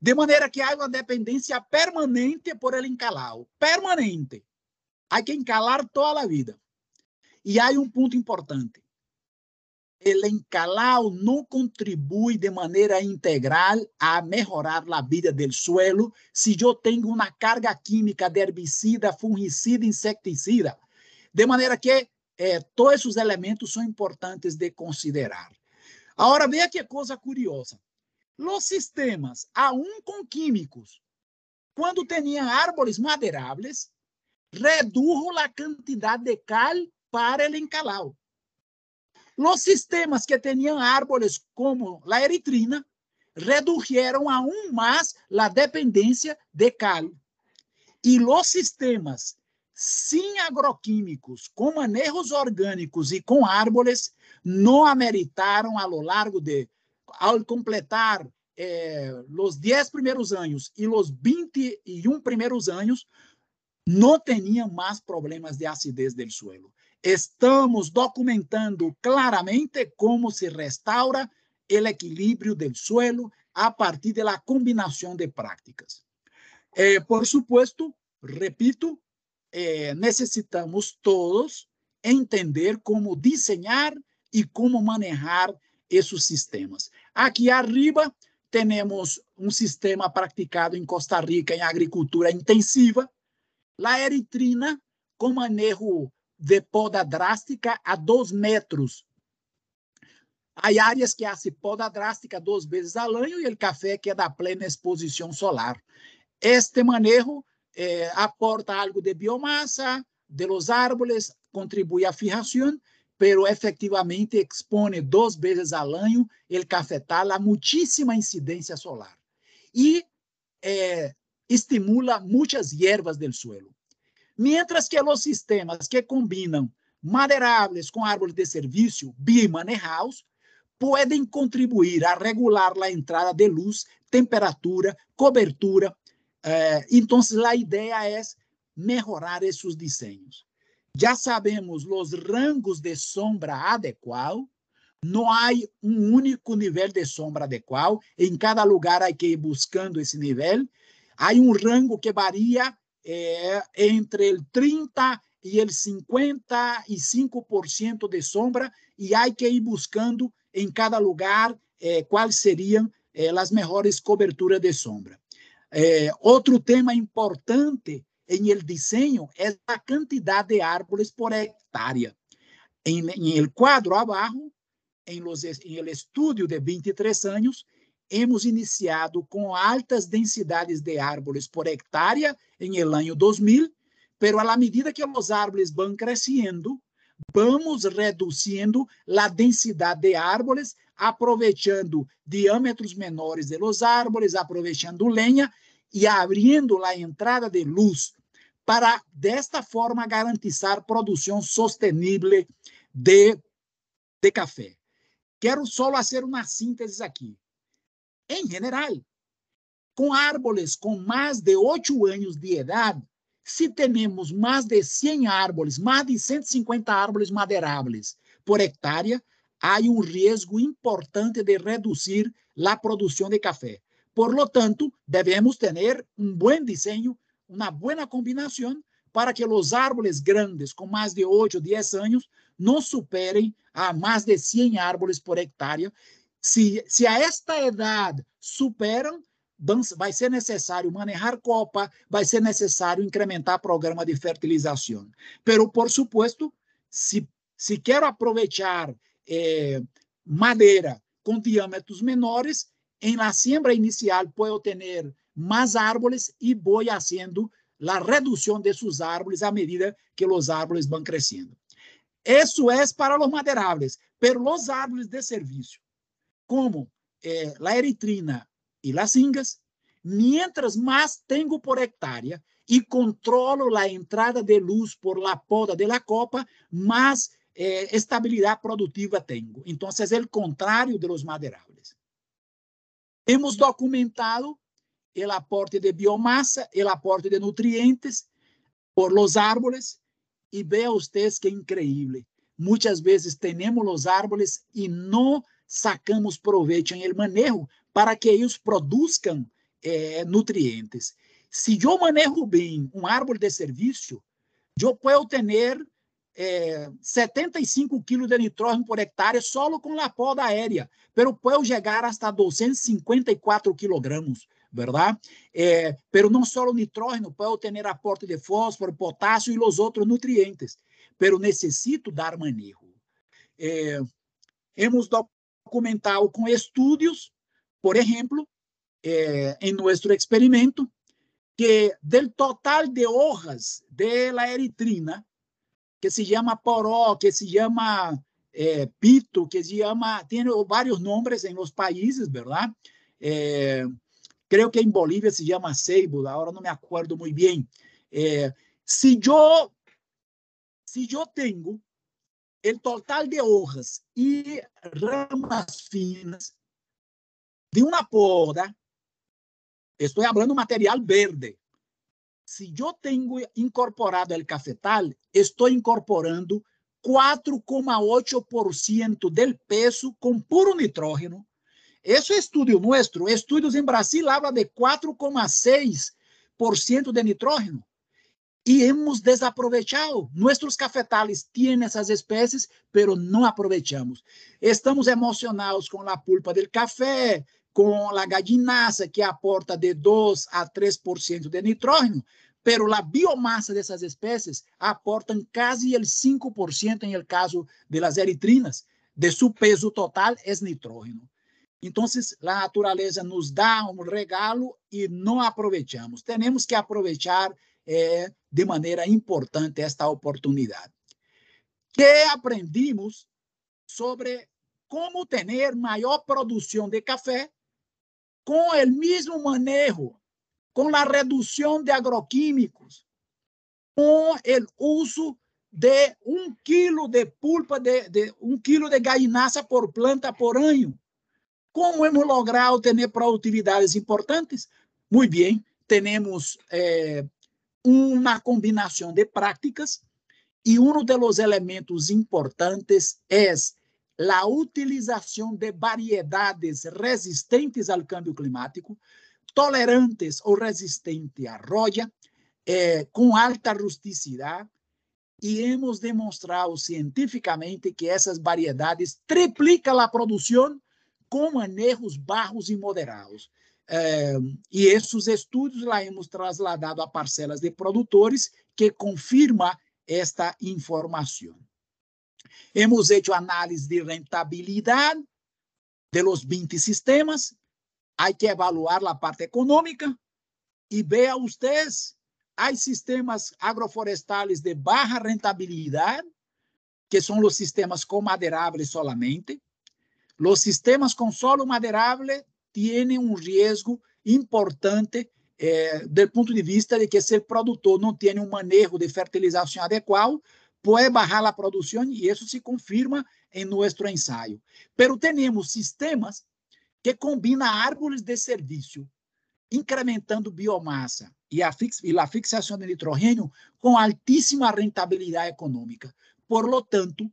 De maneira que há uma dependência permanente por ele encalado. Permanente. Há que encalar toda a vida. E há um ponto importante. O encalado não contribui de maneira integral a melhorar a vida do suelo se eu tenho uma carga química de herbicida, fungicida, insecticida. De maneira que eh, todos esses elementos são importantes de considerar. Agora, veja que coisa curiosa. Los sistemas, aún com químicos, quando tinham árvores madeiráveis, redujo a quantidade de cal para el encalado. Los sistemas que tinham árvores como a eritrina redujeron aún mais a dependência de cal. E los sistemas sem agroquímicos, com manejos orgânicos e com árvores, não ameritaram a lo largo de ao completar eh, os 10 primeiros anos e os 21 primeiros anos, não tinham mais problemas de acidez do suelo. Estamos documentando claramente como se restaura o equilíbrio do suelo a partir da combinação de práticas. Eh, por supuesto, repito, eh, todos entender como desenhar e como manejar esses sistemas. Aqui arriba temos um sistema praticado em Costa Rica em agricultura intensiva, a eritrina com manejo de poda drástica a dos metros. Há áreas que hacen poda drástica duas vezes ao ano e o café que é da plena exposição solar. Este manejo eh, aporta algo de biomassa de los árboles, contribui à fijação, pero efectivamente expone duas vezes ao ano o cafetal a muitíssima incidência solar. E eh, estimula muitas hierbas del suelo. Mientras que os sistemas que combinam maderables com árvores de serviço, bimanejados, podem contribuir a regular a entrada de luz, temperatura, cobertura. Eh, então, a ideia é melhorar esses desenhos. Já sabemos os rangos de sombra adequado, não há um único nível de sombra adequado, em cada lugar há que ir buscando esse nível. Há um rango que varia é, entre o 30% e o 55% de sombra, e há que ir buscando em cada lugar eh, quais seriam eh, as melhores coberturas de sombra. Eh, outro tema importante em el desenho é a quantidade de árvores por hectare. Em, el quadro abaixo, em, em el estudo de 23 anos, hemos iniciado com altas densidades de árvores por hectare em el ano 2000, pero la medida que os árvores vão crescendo, vamos reduzindo a densidade de árvores, aproveitando diâmetros menores de los aproveitando lenha e abrindo a entrada de luz para, desta forma, garantizar produção sustentável de, de café. Quero só fazer uma síntese aqui. Em geral, com árvores com mais de oito anos de idade, se temos mais de 100 árvores, mais de 150 árvores madeiráveis por hectare, há um risco importante de reduzir a produção de café. Por lo tanto, devemos ter um bom desenho, uma boa combinação para que os árvores grandes com mais de 8 ou 10 anos não superem a mais de 100 árvores por hectare. Se, se a esta idade superam, vai ser necessário manejar copa, vai ser necessário incrementar programa de fertilização. Pero, por supuesto, se, se quero aproveitar eh, madeira com diâmetros menores, em la siembra inicial posso ter mais árvores e vou fazendo a redução desses árvores à medida que os árvores vão crescendo. Isso é para os madeiráveis, pero os árvores de serviço, como a eritrina e las ingas, mientras más tengo por hectárea y controlo la entrada de luz por la poda de la copa, más eh, estabilidad productiva tengo. Entonces, el contrario de los maderables. Hemos documentado el aporte de biomasa, el aporte de nutrientes por los árboles y vea ustedes qué increíble. Muchas veces tenemos los árboles y no sacamos proveito em el manejo para que eles produzam é, nutrientes. Se eu manejo bem um árvore de serviço, eu posso ter é, 75 kg de nitrógeno por hectare só com a poda aérea, pero posso chegar hasta 254 kg, verdade? É, pero não só o nitrógeno, posso ter aporte de fósforo, potássio e os outros nutrientes, pero necessito dar manejo. É, hemos documentado com estudos, por exemplo, eh, nosso experimento, que del total de hojas de la eritrina, que se chama poró, que se chama eh, pito, que se chama, tem vários nomes em los países, ¿verdad? Eh, que em Bolívia se chama ceibo, agora não me acordo muito bem. Se eu se eu o total de hojas e ramas finas de uma poda, estou falando material verde. Se eu tenho incorporado o cafetal, estou incorporando 4,8% do peso com puro nitrógeno. Esse estudo nosso, estudos em Brasil habla de 4,6% de nitrógeno e hemos desaprovechado. Nossos cafetales têm essas espécies, pero não aproveitamos. Estamos emocionados com a pulpa do café, com a gallinaça, que aporta de 2 a 3% de nitrógeno, pero la biomasa de esas especies aportan casi el 5% en el caso de las eritrinas, de su peso total es nitrógeno. Entonces, la naturaleza nos da un regalo y no aprovechamos. Tenemos que aprovechar eh, de manera importante esta oportunidad. ¿Qué aprendimos sobre cómo tener mayor producción de café con el mismo manejo, con la reducción de agroquímicos, con el uso de un kilo de pulpa, de, de un kilo de gallinaza por planta por año. ¿Cómo hemos logrado tener productividades importantes? Muy bien, tenemos eh, uma combinação de práticas e um dos elementos importantes é a utilização de variedades resistentes ao câmbio climático, tolerantes ou resistentes à roya, eh, com alta rusticidade, e hemos demonstrado cientificamente que essas variedades triplicam a produção com manejos barros e moderados. É, e esses estudos lá hemos trasladado a parcelas de produtores que confirma esta informação. Hemos feito análise de rentabilidade de los 20 sistemas. Hay que evaluar a parte econômica e vea ustedes, há sistemas agroflorestales de baja rentabilidade, que são os sistemas com maderáveis solamente. Os sistemas com solo maderável tiene um risco importante eh, do ponto de vista de que se o produtor não tem um manejo de fertilização adequado, pode bajar a produção e isso se confirma em nosso ensaio. Pero temos sistemas que combinam árvores de serviço, incrementando biomassa e a, fix, e a fixação de nitrogênio com altíssima rentabilidade econômica. Por lo tanto,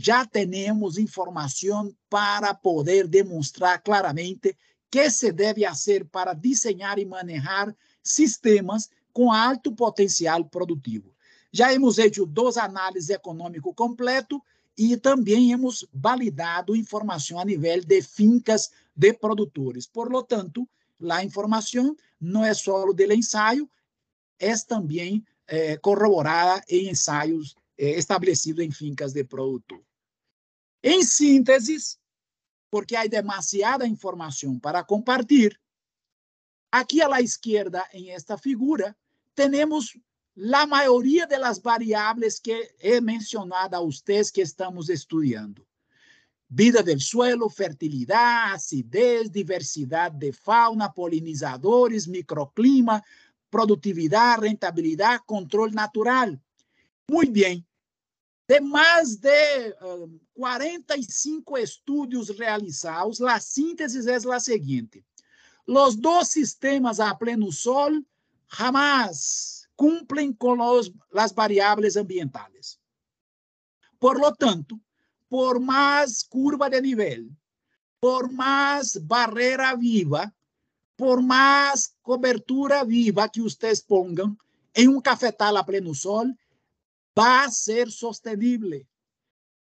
já temos informação para poder demonstrar claramente que se deve fazer para desenhar e manejar sistemas com alto potencial produtivo. Já hemos feito duas análises econômico completo e também hemos validado informação a nível de fincas de produtores. Por lo tanto, a informação não é só do ensaio, é também eh, corroborada em ensaios eh, estabelecidos em fincas de produtor. Em síntese, porque há demasiada informação para compartilhar, aqui à esquerda, em esta figura, temos a maioria das variáveis que he mencionado a vocês que estamos estudando. Vida del suelo, fertilidade, acidez, diversidade de fauna, polinizadores, microclima, produtividade, rentabilidade, controle natural. Muito bem de mais de uh, 45 estudos realizados, a síntese é a seguinte: os dois sistemas a pleno sol jamás cumprem com as variáveis ambientais. Por lo tanto, por mais curva de nível, por mais barreira viva, por mais cobertura viva que vocês pongam em um cafetal a pleno sol, va a ser sostenible.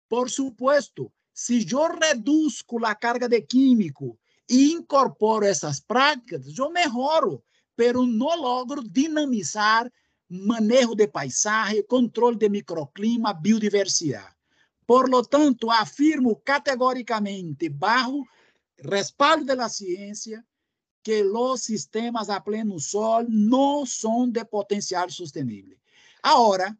Por supuesto, si yo reduzco la carga de químico e incorporo essas práticas, eu mejoro, pero não logro dinamizar manejo de paisaje, controle de microclima, biodiversidade. Por lo tanto, afirmo categoricamente, bajo respaldo da ciência, que os sistemas a pleno sol não são de potencial sustentável. Agora,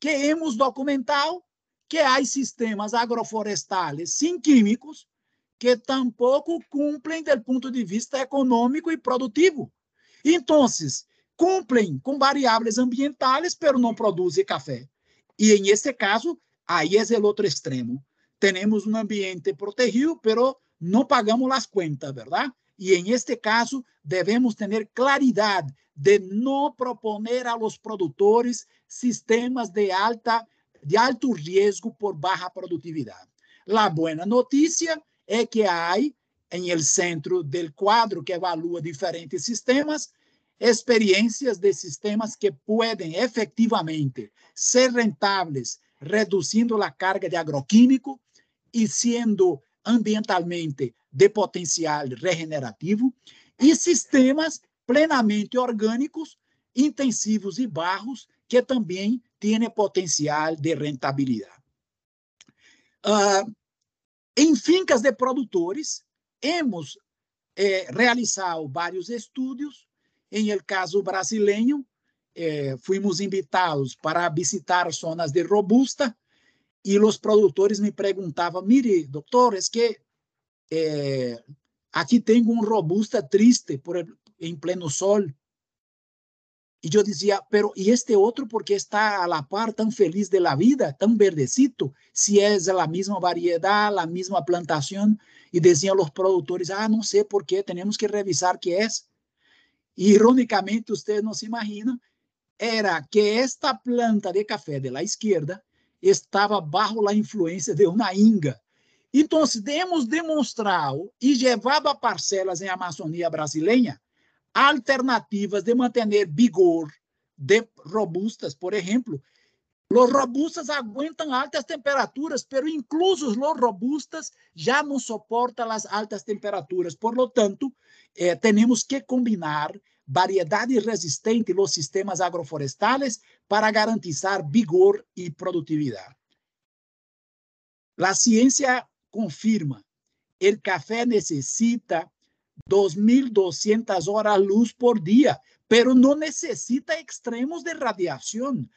que hemos documentado que há sistemas agroflorestales sem químicos que tampouco cumprem do ponto de vista econômico e produtivo. Então, cumprem com variáveis ambientais, pero não produzem café. E em este caso, aí é o outro extremo. Temos um ambiente protegido, pero não pagamos as contas, verdade? E em este caso, devemos ter claridade de não proponer a los produtores sistemas de, alta, de alto risco por baixa produtividade. A boa notícia é que há em el centro del quadro que evalua diferentes sistemas, experiências de sistemas que podem efetivamente ser rentáveis, reduzindo a carga de agroquímico e sendo ambientalmente de potencial regenerativo, e sistemas plenamente orgânicos intensivos y bajos que también tienen potencial de rentabilidad. Uh, em fincas de produtores, hemos eh, realizado vários estudos. Em el caso brasileño, eh, invitados para visitar zonas de robusta e os produtores me perguntavam: mire, doutor, que eh, aqui tenho um robusta triste por, em pleno sol y yo decía, pero ¿y este otro por qué está a la par tan feliz de la vida, tan verdecito, si es la misma variedad, la misma plantación? Y decían los productores, ah, no sé por qué, que revisar qué es. irónicamente, ustedes no se imaginan, era que esta planta de café de la izquierda estaba bajo la influencia de una inga. Entonces, hemos demonstrado y llevado a parcelas en Amazonía brasileña alternativas de manter vigor de robustas, por exemplo. Os robustas aguentam altas temperaturas, pero incluso os robustas já não suportam as altas temperaturas. Por lo tanto, eh, temos que combinar variedade resistente nos sistemas agroflorestales para garantizar vigor e produtividade. A ciência confirma, o café necessita 2.200 horas luz por día, pero no necesita extremos de radiación.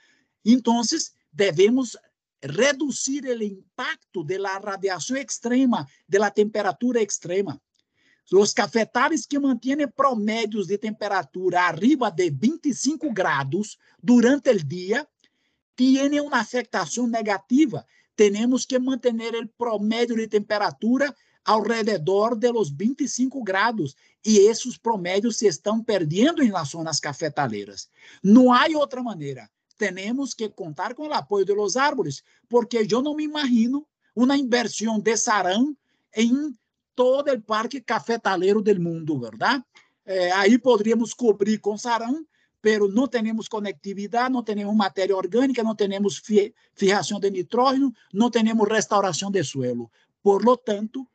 Entonces, debemos reducir el impacto de la radiación extrema, de la temperatura extrema. Os cafetales que mantêm promédios de temperatura arriba de 25 graus durante o dia têm uma afectação negativa. Temos que manter o promédio de temperatura ao redor de los 25 graus e esses promédios se estão perdendo em las zonas cafetaleiras. Não há outra maneira. Temos que contar com o apoio de los árvores, porque eu não me imagino uma inversão de sarão em todo o parque cafetaleiro do mundo, verdade? Eh, aí poderíamos cobrir com sarão, pero não temos conectividade, não temos matéria orgânica, não temos fi de nitrógeno, não temos restauração de suelo. Por lo tanto,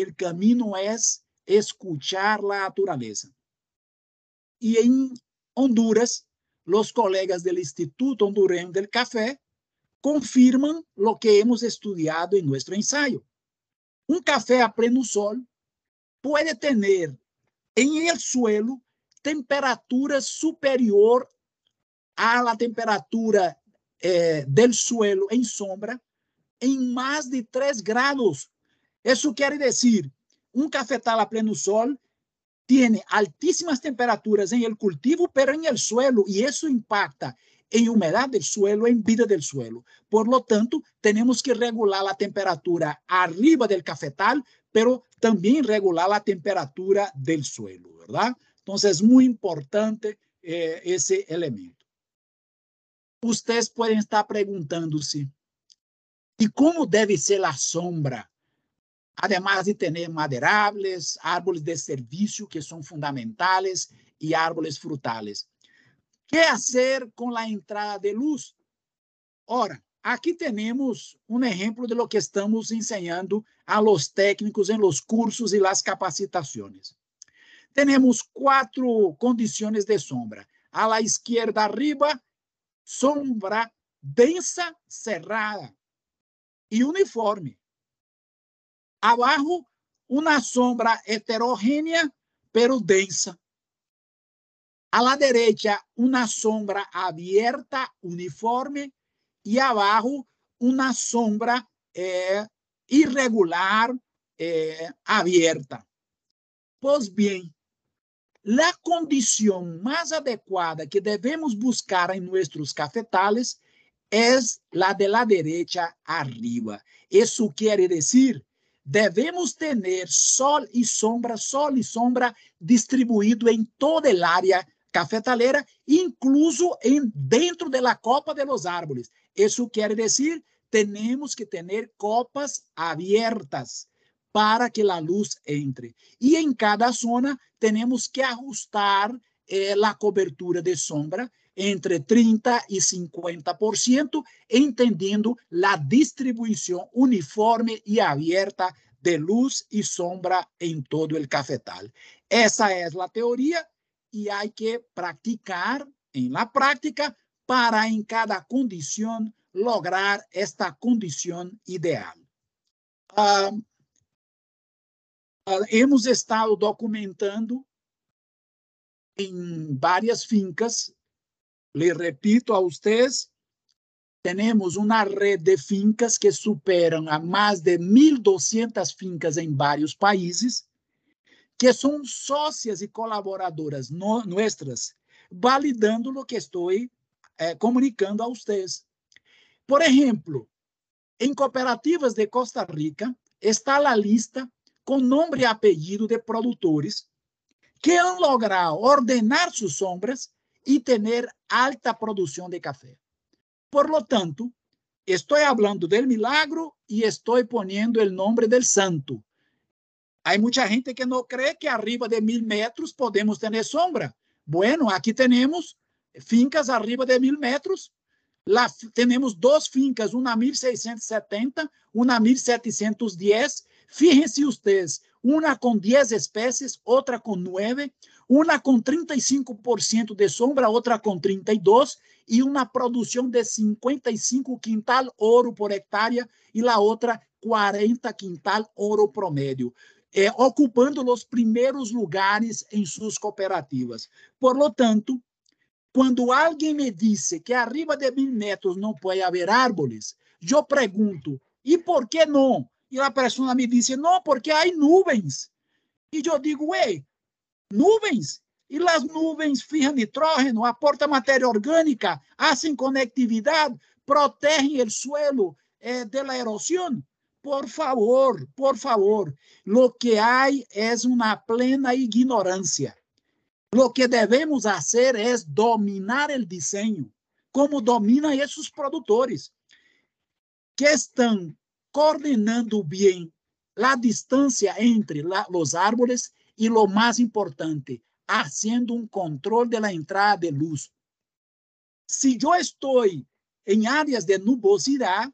el camino es escuchar la naturaleza. Y en Honduras, los colegas del Instituto Hondureño del Café confirman lo que hemos estudiado en nuestro ensayo. Un café a pleno sol puede tener en el suelo temperatura superior a la temperatura eh, del suelo en sombra en más de 3 grados isso quer dizer, um cafetal a pleno sol tem altíssimas temperaturas em el cultivo, pero en el suelo, e isso impacta em umidade del suelo, em vida del suelo. Por lo tanto, temos que regular a temperatura arriba del cafetal, pero também regular a temperatura del suelo, ¿verdad? Então, é muito importante eh, esse elemento. Vocês podem estar perguntando-se, e como deve ser a sombra además de tener maderables, árboles de servicio que son fundamentales y árboles frutales. ¿Qué hacer con la entrada de luz? Ora, aqui temos um exemplo de lo que estamos ensinando a los técnicos em los cursos e las capacitações. Temos quatro condições de sombra. A la izquierda arriba, sombra densa, cerrada e uniforme. Abajo, uma sombra heterogênea, pero densa. A la derecha, uma sombra abierta, uniforme, e abajo, uma sombra eh, irregular, eh, abierta. Pois bem, a condição mais adequada que devemos buscar em nossos cafetales é a de la derecha arriba. Isso quer dizer devemos ter sol e sombra, sol e sombra distribuído em toda a área cafetaleira, incluso em dentro da copa de los árboles. Isso quer dizer, temos que ter copas abertas para que a luz entre. E em cada zona temos que ajustar eh, a cobertura de sombra entre 30% e 50%, entendendo a distribuição uniforme e aberta de luz e sombra em todo o cafetal. Essa é a teoria e há que praticar em la prática para em cada condição lograr esta condição ideal. Ah, ah, hemos estado documentando em várias fincas, le repito a vocês, temos uma rede de fincas que superam a mais de 1.200 fincas em vários países, que são sócias e colaboradoras no, nossas, validando o que estou eh, comunicando a vocês. Por exemplo, em cooperativas de Costa Rica está a lista com nome e apelido de produtores que han logrado ordenar suas sombras e ter alta produção de café. Por lo tanto, estou falando del milagro e estou poniendo o nome del santo. Há muita gente que não crê que arriba de mil metros podemos ter sombra. Bueno, aqui temos fincas arriba de mil metros Lá temos duas fincas, uma 1670, uma 1710. Fíjense vocês, uma com 10 espécies, outra com 9, uma com 35% de sombra, outra com 32, e uma produção de 55 quintal ouro por hectare, e a outra 40 quintal ouro promédio. É, ocupando os primeiros lugares em suas cooperativas. Por lo tanto, quando alguém me disse que arriba de mil metros não pode haver árvores, eu pergunto, e por que não? E a pessoa me disse, não, porque há nuvens. E eu digo, ué, nuvens? E as nuvens fijam nitrógeno, aportam matéria orgânica, fazem conectividade, protegem o suelo eh, da erosão. Por favor, por favor, lo que há é uma plena ignorância. Lo que devemos fazer é dominar o desenho, como dominam esses produtores, que estão coordenando bem a distância entre la, os árvores e, lo mais importante, fazendo um controle da entrada de luz. Se eu estou em áreas de nubosidade,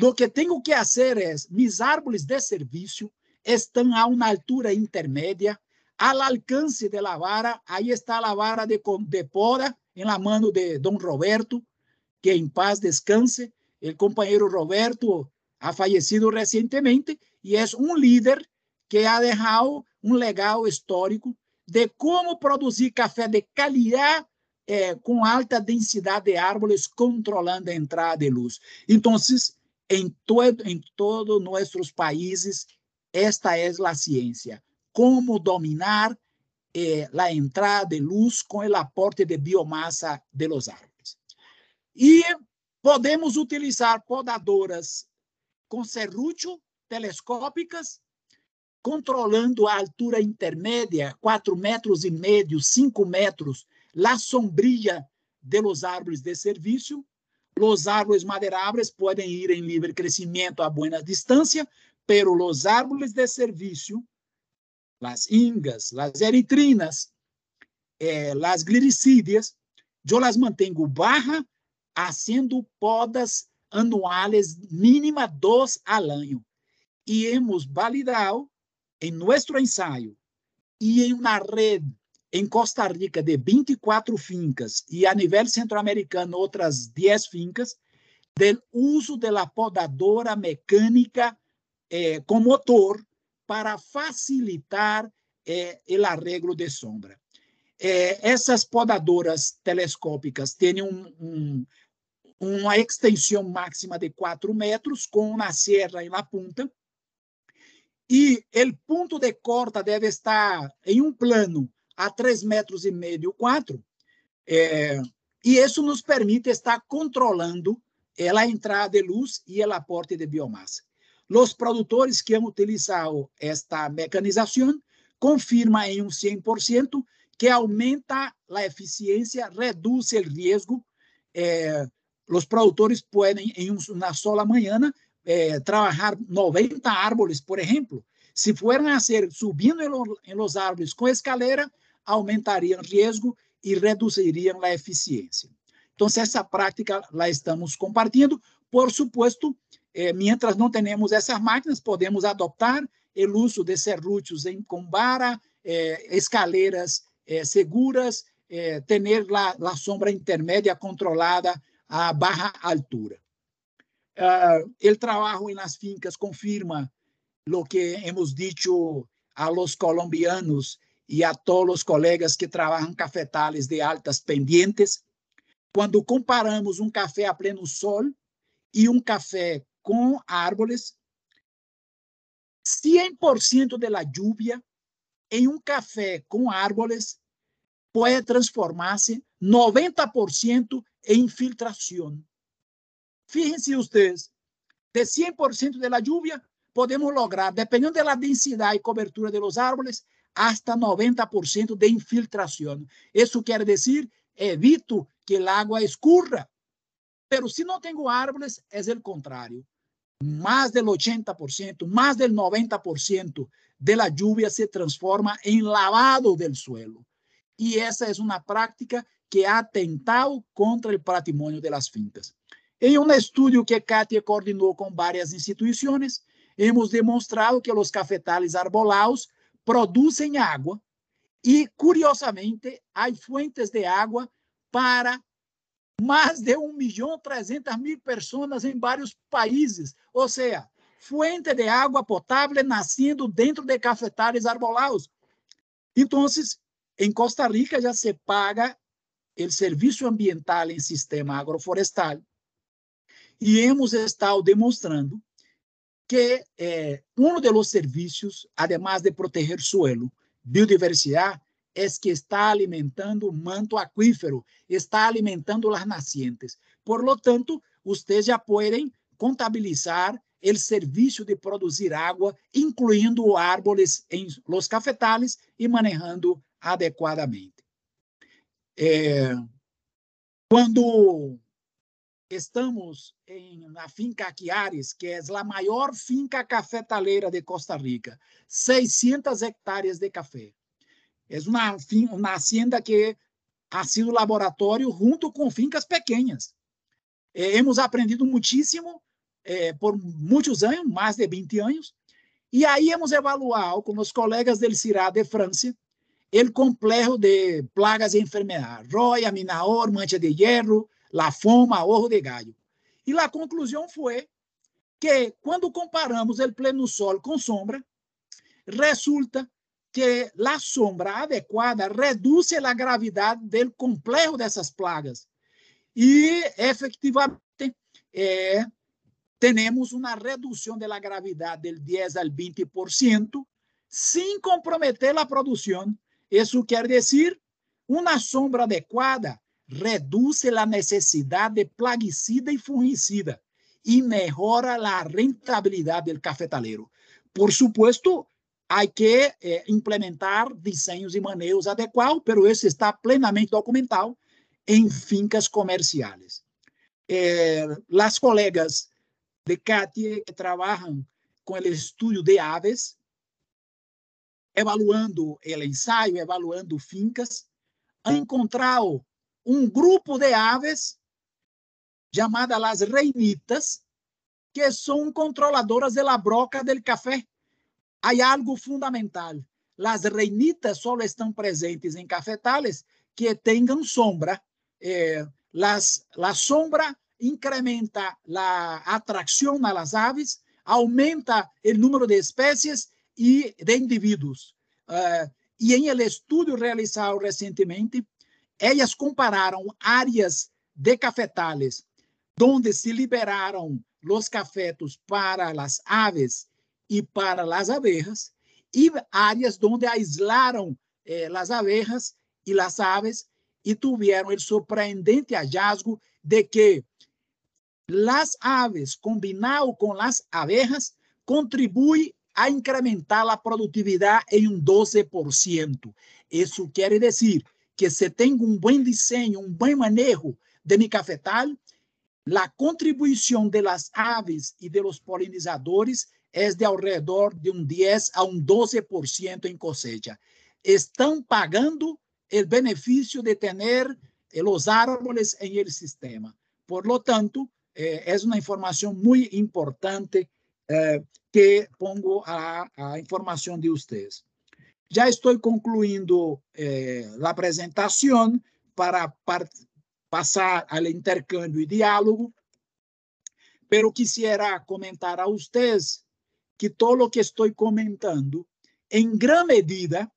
o que tenho que fazer é, mis árvores de serviço estão a uma altura intermédia al alcance de la vara. Ahí está la vara de, de poda en la mano de don Roberto, que en paz descanse. El compañero Roberto ha fallecido recientemente y es un líder que ha dejado un legado histórico de cómo producir café de calidad eh, com alta densidade de árvores, controlando a entrada de luz. Então, em, todo, em todos nossos países, esta é a ciência como dominar eh, a entrada de luz com o aporte de biomassa de los árvores. E podemos utilizar podadoras com serrucho telescópicas, controlando a altura intermédia, 4 metros e meio, 5 metros, a sombria de los árvores de serviço. Os árvores madeiráveis podem ir em livre crescimento a boa distância, pero os árvores de serviço las ingas, las eritrinas, eh, las glicídias, eu las mantengo barra, haciendo podas anuales mínima dos al año. E hemos validado em nosso ensaio e em uma rede em Costa Rica de 24 fincas e a nível centro-americano outras 10 fincas, do uso da podadora mecânica eh, com motor para facilitar é, o arreglo de sombra. É, essas podadoras telescópicas têm um, um, uma extensão máxima de 4 metros, com uma serra em la punta, e o ponto de corta deve estar em um plano a 3 metros e meio, 4, é, e isso nos permite estar controlando a entrada de luz e o aporte de biomassa. Os produtores que han utilizado esta mecanização confirmam em um 100% que aumenta a eficiência, reduz o risco. Eh, os produtores podem, em uma sola manhã, eh, trabalhar 90 árvores, por exemplo. Se fueran a ser subindo em los árvores com escalera, aumentariam o risco e reduziriam a eficiência. Então, essa prática la estamos compartilhando. Por supuesto, eh, mientras não temos essas máquinas, podemos adoptar o uso de serrútios em combara, eh, escaleiras eh, seguras, eh, ter a sombra intermédia controlada a baja altura. Uh, el trabajo en las fincas confirma lo que hemos dicho a los colombianos y a todos los colegas que trabajan cafetales de altas pendientes. Quando comparamos um café a pleno sol e um café com árvores, 100% da lluvia em um café com árvores pode transformar-se 90% em infiltração. Fíjense ustedes, de 100% de la lluvia podemos lograr, dependendo de la densidade e cobertura de los árboles, hasta 90% de infiltração. Isso quer dizer, evito que a água escurra. Pero se não tenho árboles, é o contrário. Mais del 80%, mais del 90% de la lluvia se transforma em lavado del suelo. E essa é uma prática que ha atentado contra o patrimônio de las fincas. Em um estudo que Katia coordenou com várias instituições, hemos demonstrado que os cafetales arbolados produzem água e, curiosamente, há fuentes de água para mais de 1 milhão 300 mil pessoas em vários países. Ou seja, fuente de água potável nascendo dentro de cafetales arbolados. Então, em Costa Rica já se paga o serviço ambiental em sistema agroflorestal e hemos estado demonstrando que eh, um dos serviços, además de proteger suelo, biodiversidade, é que está alimentando manto aquífero, está alimentando as nascientes. Por lo tanto, vocês já podem contabilizar o serviço de produzir água, incluindo árvores em los cafetales e manejando adequadamente. Quando estamos em, na finca Aquiares, que é a maior finca cafetaleira de Costa Rica, 600 hectares de café. É uma, uma hacienda que ha sido laboratório junto com fincas pequenas. Eh, hemos aprendido muitíssimo eh, por muitos anos, mais de 20 anos, e aí hemos evaluado com os colegas del CIRA de França o complexo de plagas e enfermedades, roya, minaor, mancha de hierro, la foma, ojo de gallo. E a conclusão foi que, quando comparamos o pleno sol com sombra, resulta que a sombra adequada reduz a gravidade do complexo dessas plagas. E, efetivamente, é, temos uma redução da gravidade del 10 al 20%, sem comprometer a produção. Isso quer dizer uma sombra adequada reduz a necessidade de plaguicida e fungicida e melhora a rentabilidade do cafetaleiro. Por supuesto, há que eh, implementar desenhos e manejos adequados, pero esse está plenamente documentado em fincas comerciais. Eh, as colegas de CATIE que trabalham com o estudo de aves, evaluando o ensaio, evaluando fincas, encontrado um grupo de aves chamadas as reinitas, que são controladoras da broca do café. Há algo fundamental. As reinitas só estão presentes em cafetales que tenham sombra. Eh, las, la sombra incrementa a atração a las aves, aumenta o número de espécies e de indivíduos. Uh, e em el estudo realizado recentemente, elas compararam áreas de cafetales onde se liberaram os cafetos para as aves e para as abejas e áreas onde aislaram eh, as abejas e as aves e tiveram o surpreendente hallazgo de que as aves combinado com as abejas contribui a incrementar a produtividade em um 12%. Isso quer dizer que se tem um bom desenho, um bom manejo de mi cafetal, a contribuição de las aves e de los polinizadores é de alrededor de um 10 a um 12% em cosecha. Estão pagando o benefício de ter os árboles em el sistema. Por lo tanto, eh, é uma informação muito importante eh, que pongo a, a de vocês. Já estou concluindo eh, a apresentação para passar ao intercâmbio e diálogo, pero quisiera comentar a vocês que todo o que estou comentando, em grande medida,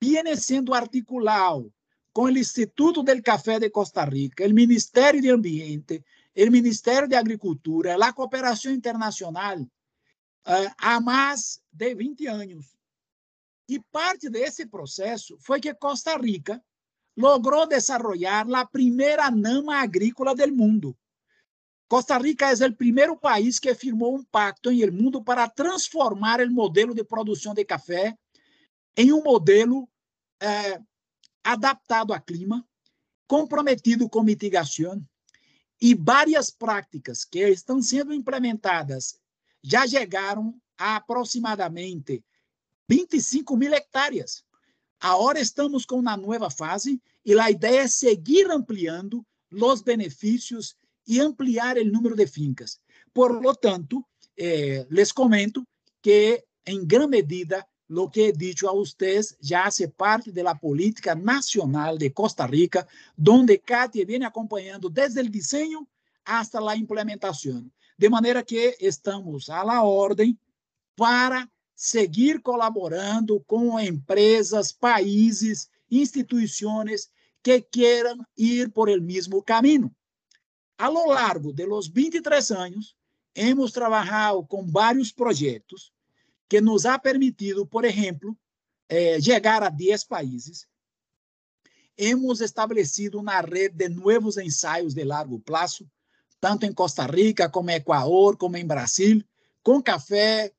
viene sendo articulado com o Instituto del Café de Costa Rica, o Ministério de Ambiente, o Ministério de Agricultura, a cooperação internacional, há mais de 20 anos. E parte desse processo foi que Costa Rica logrou desenvolver a primeira NAMA agrícola do mundo. Costa Rica é o primeiro país que firmou um pacto em el mundo para transformar o modelo de produção de café em um modelo eh, adaptado ao clima, comprometido com mitigação, e várias práticas que estão sendo implementadas já chegaram a aproximadamente 25 mil hectares. Agora estamos com uma nova fase e a ideia é seguir ampliando os benefícios e ampliar o número de fincas. Por lo tanto, eh, les comento que, em grande medida, lo que he dicho a ustedes ya hace parte de la política nacional de Costa Rica, donde Katia viene acompañando desde el diseño hasta la implementación. De manera que estamos a la orden para seguir colaborando com empresas, países, instituições que queiram ir por el mesmo caminho. A lo largo de los 23 anos, hemos trabalhado com vários projetos que nos ha permitido, por exemplo, eh, chegar a 10 países. Hemos estabelecido uma rede de novos ensaios de largo prazo, tanto em Costa Rica, como em Equador, como em Brasil, com café,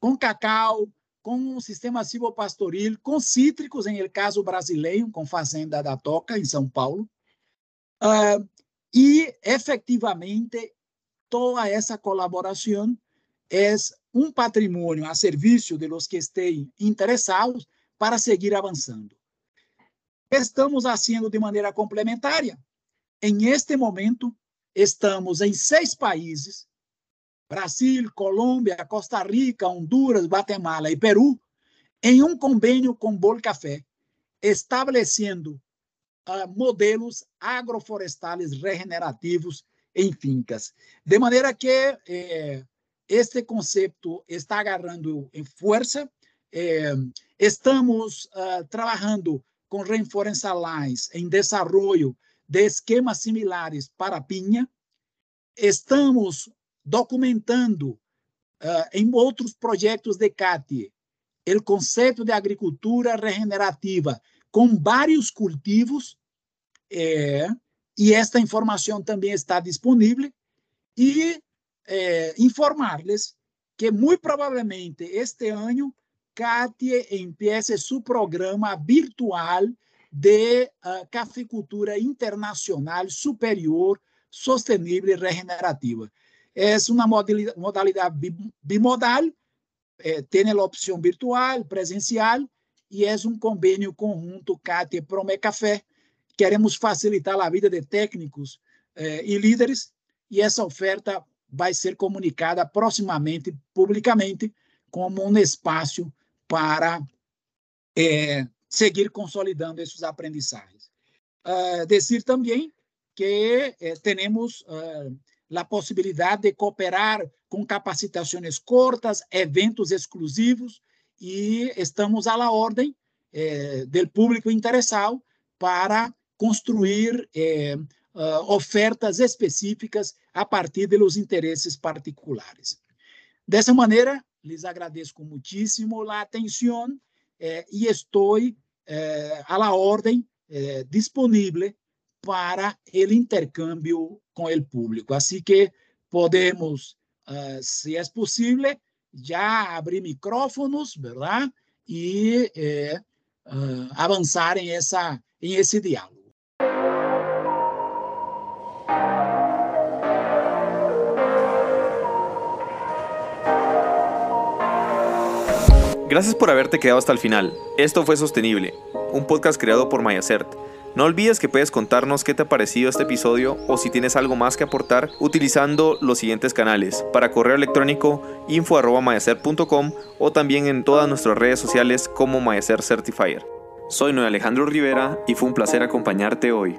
com cacau, com um sistema silvopastoril, com cítricos, em el caso brasileiro, com Fazenda da Toca, em São Paulo. Uh, e, efetivamente, toda essa colaboração é um patrimônio a serviço de los que estejam interessados para seguir avançando. Estamos fazendo de maneira complementária. Em este momento, estamos em seis países Brasil, Colômbia, Costa Rica, Honduras, Guatemala e Peru, em um convênio com Bol Café, estabelecendo uh, modelos agroflorestais regenerativos em fincas. De maneira que eh, este conceito está agarrando em força. Eh, estamos uh, trabalhando com Rainforest Alliance em desenvolvimento de esquemas similares para a pinha. Estamos documentando uh, em outros projetos de CATI o conceito de agricultura regenerativa com vários cultivos, é, e esta informação também está disponível, e é, informar-lhes que, muito provavelmente, este ano, CATI empiece seu programa virtual de uh, internacional superior, sustentável e regenerativa é uma modalidade bimodal, eh, a opção virtual, presencial, e é um convênio conjunto CAT e Prome Café. Queremos facilitar a vida de técnicos eh, e líderes, e essa oferta vai ser comunicada proximamente, publicamente, como um espaço para eh, seguir consolidando esses aprendizagens. Uh, dizer também que eh, temos uh, a possibilidade de cooperar com capacitações curtas, eventos exclusivos, e estamos à la ordem eh, público interessado para construir eh, uh, ofertas específicas a partir dos interesses particulares. Dessa maneira, lhes agradeço muitíssimo a atenção eh, e estou eh, à la ordem eh, disponível para o intercâmbio com o público. Assim que podemos, uh, se é possível, já abrir micrófonos, verdade? E eh, uh, avançar em, essa, em esse diálogo. Gracias por haberte quedado hasta el final. Esto fue Sostenible, un podcast creado por Mayacert No olvides que puedes contarnos qué te ha parecido este episodio o si tienes algo más que aportar utilizando los siguientes canales. Para correo electrónico info.mayacer.com o también en todas nuestras redes sociales como Mayacer Certifier. Soy Noé Alejandro Rivera y fue un placer acompañarte hoy.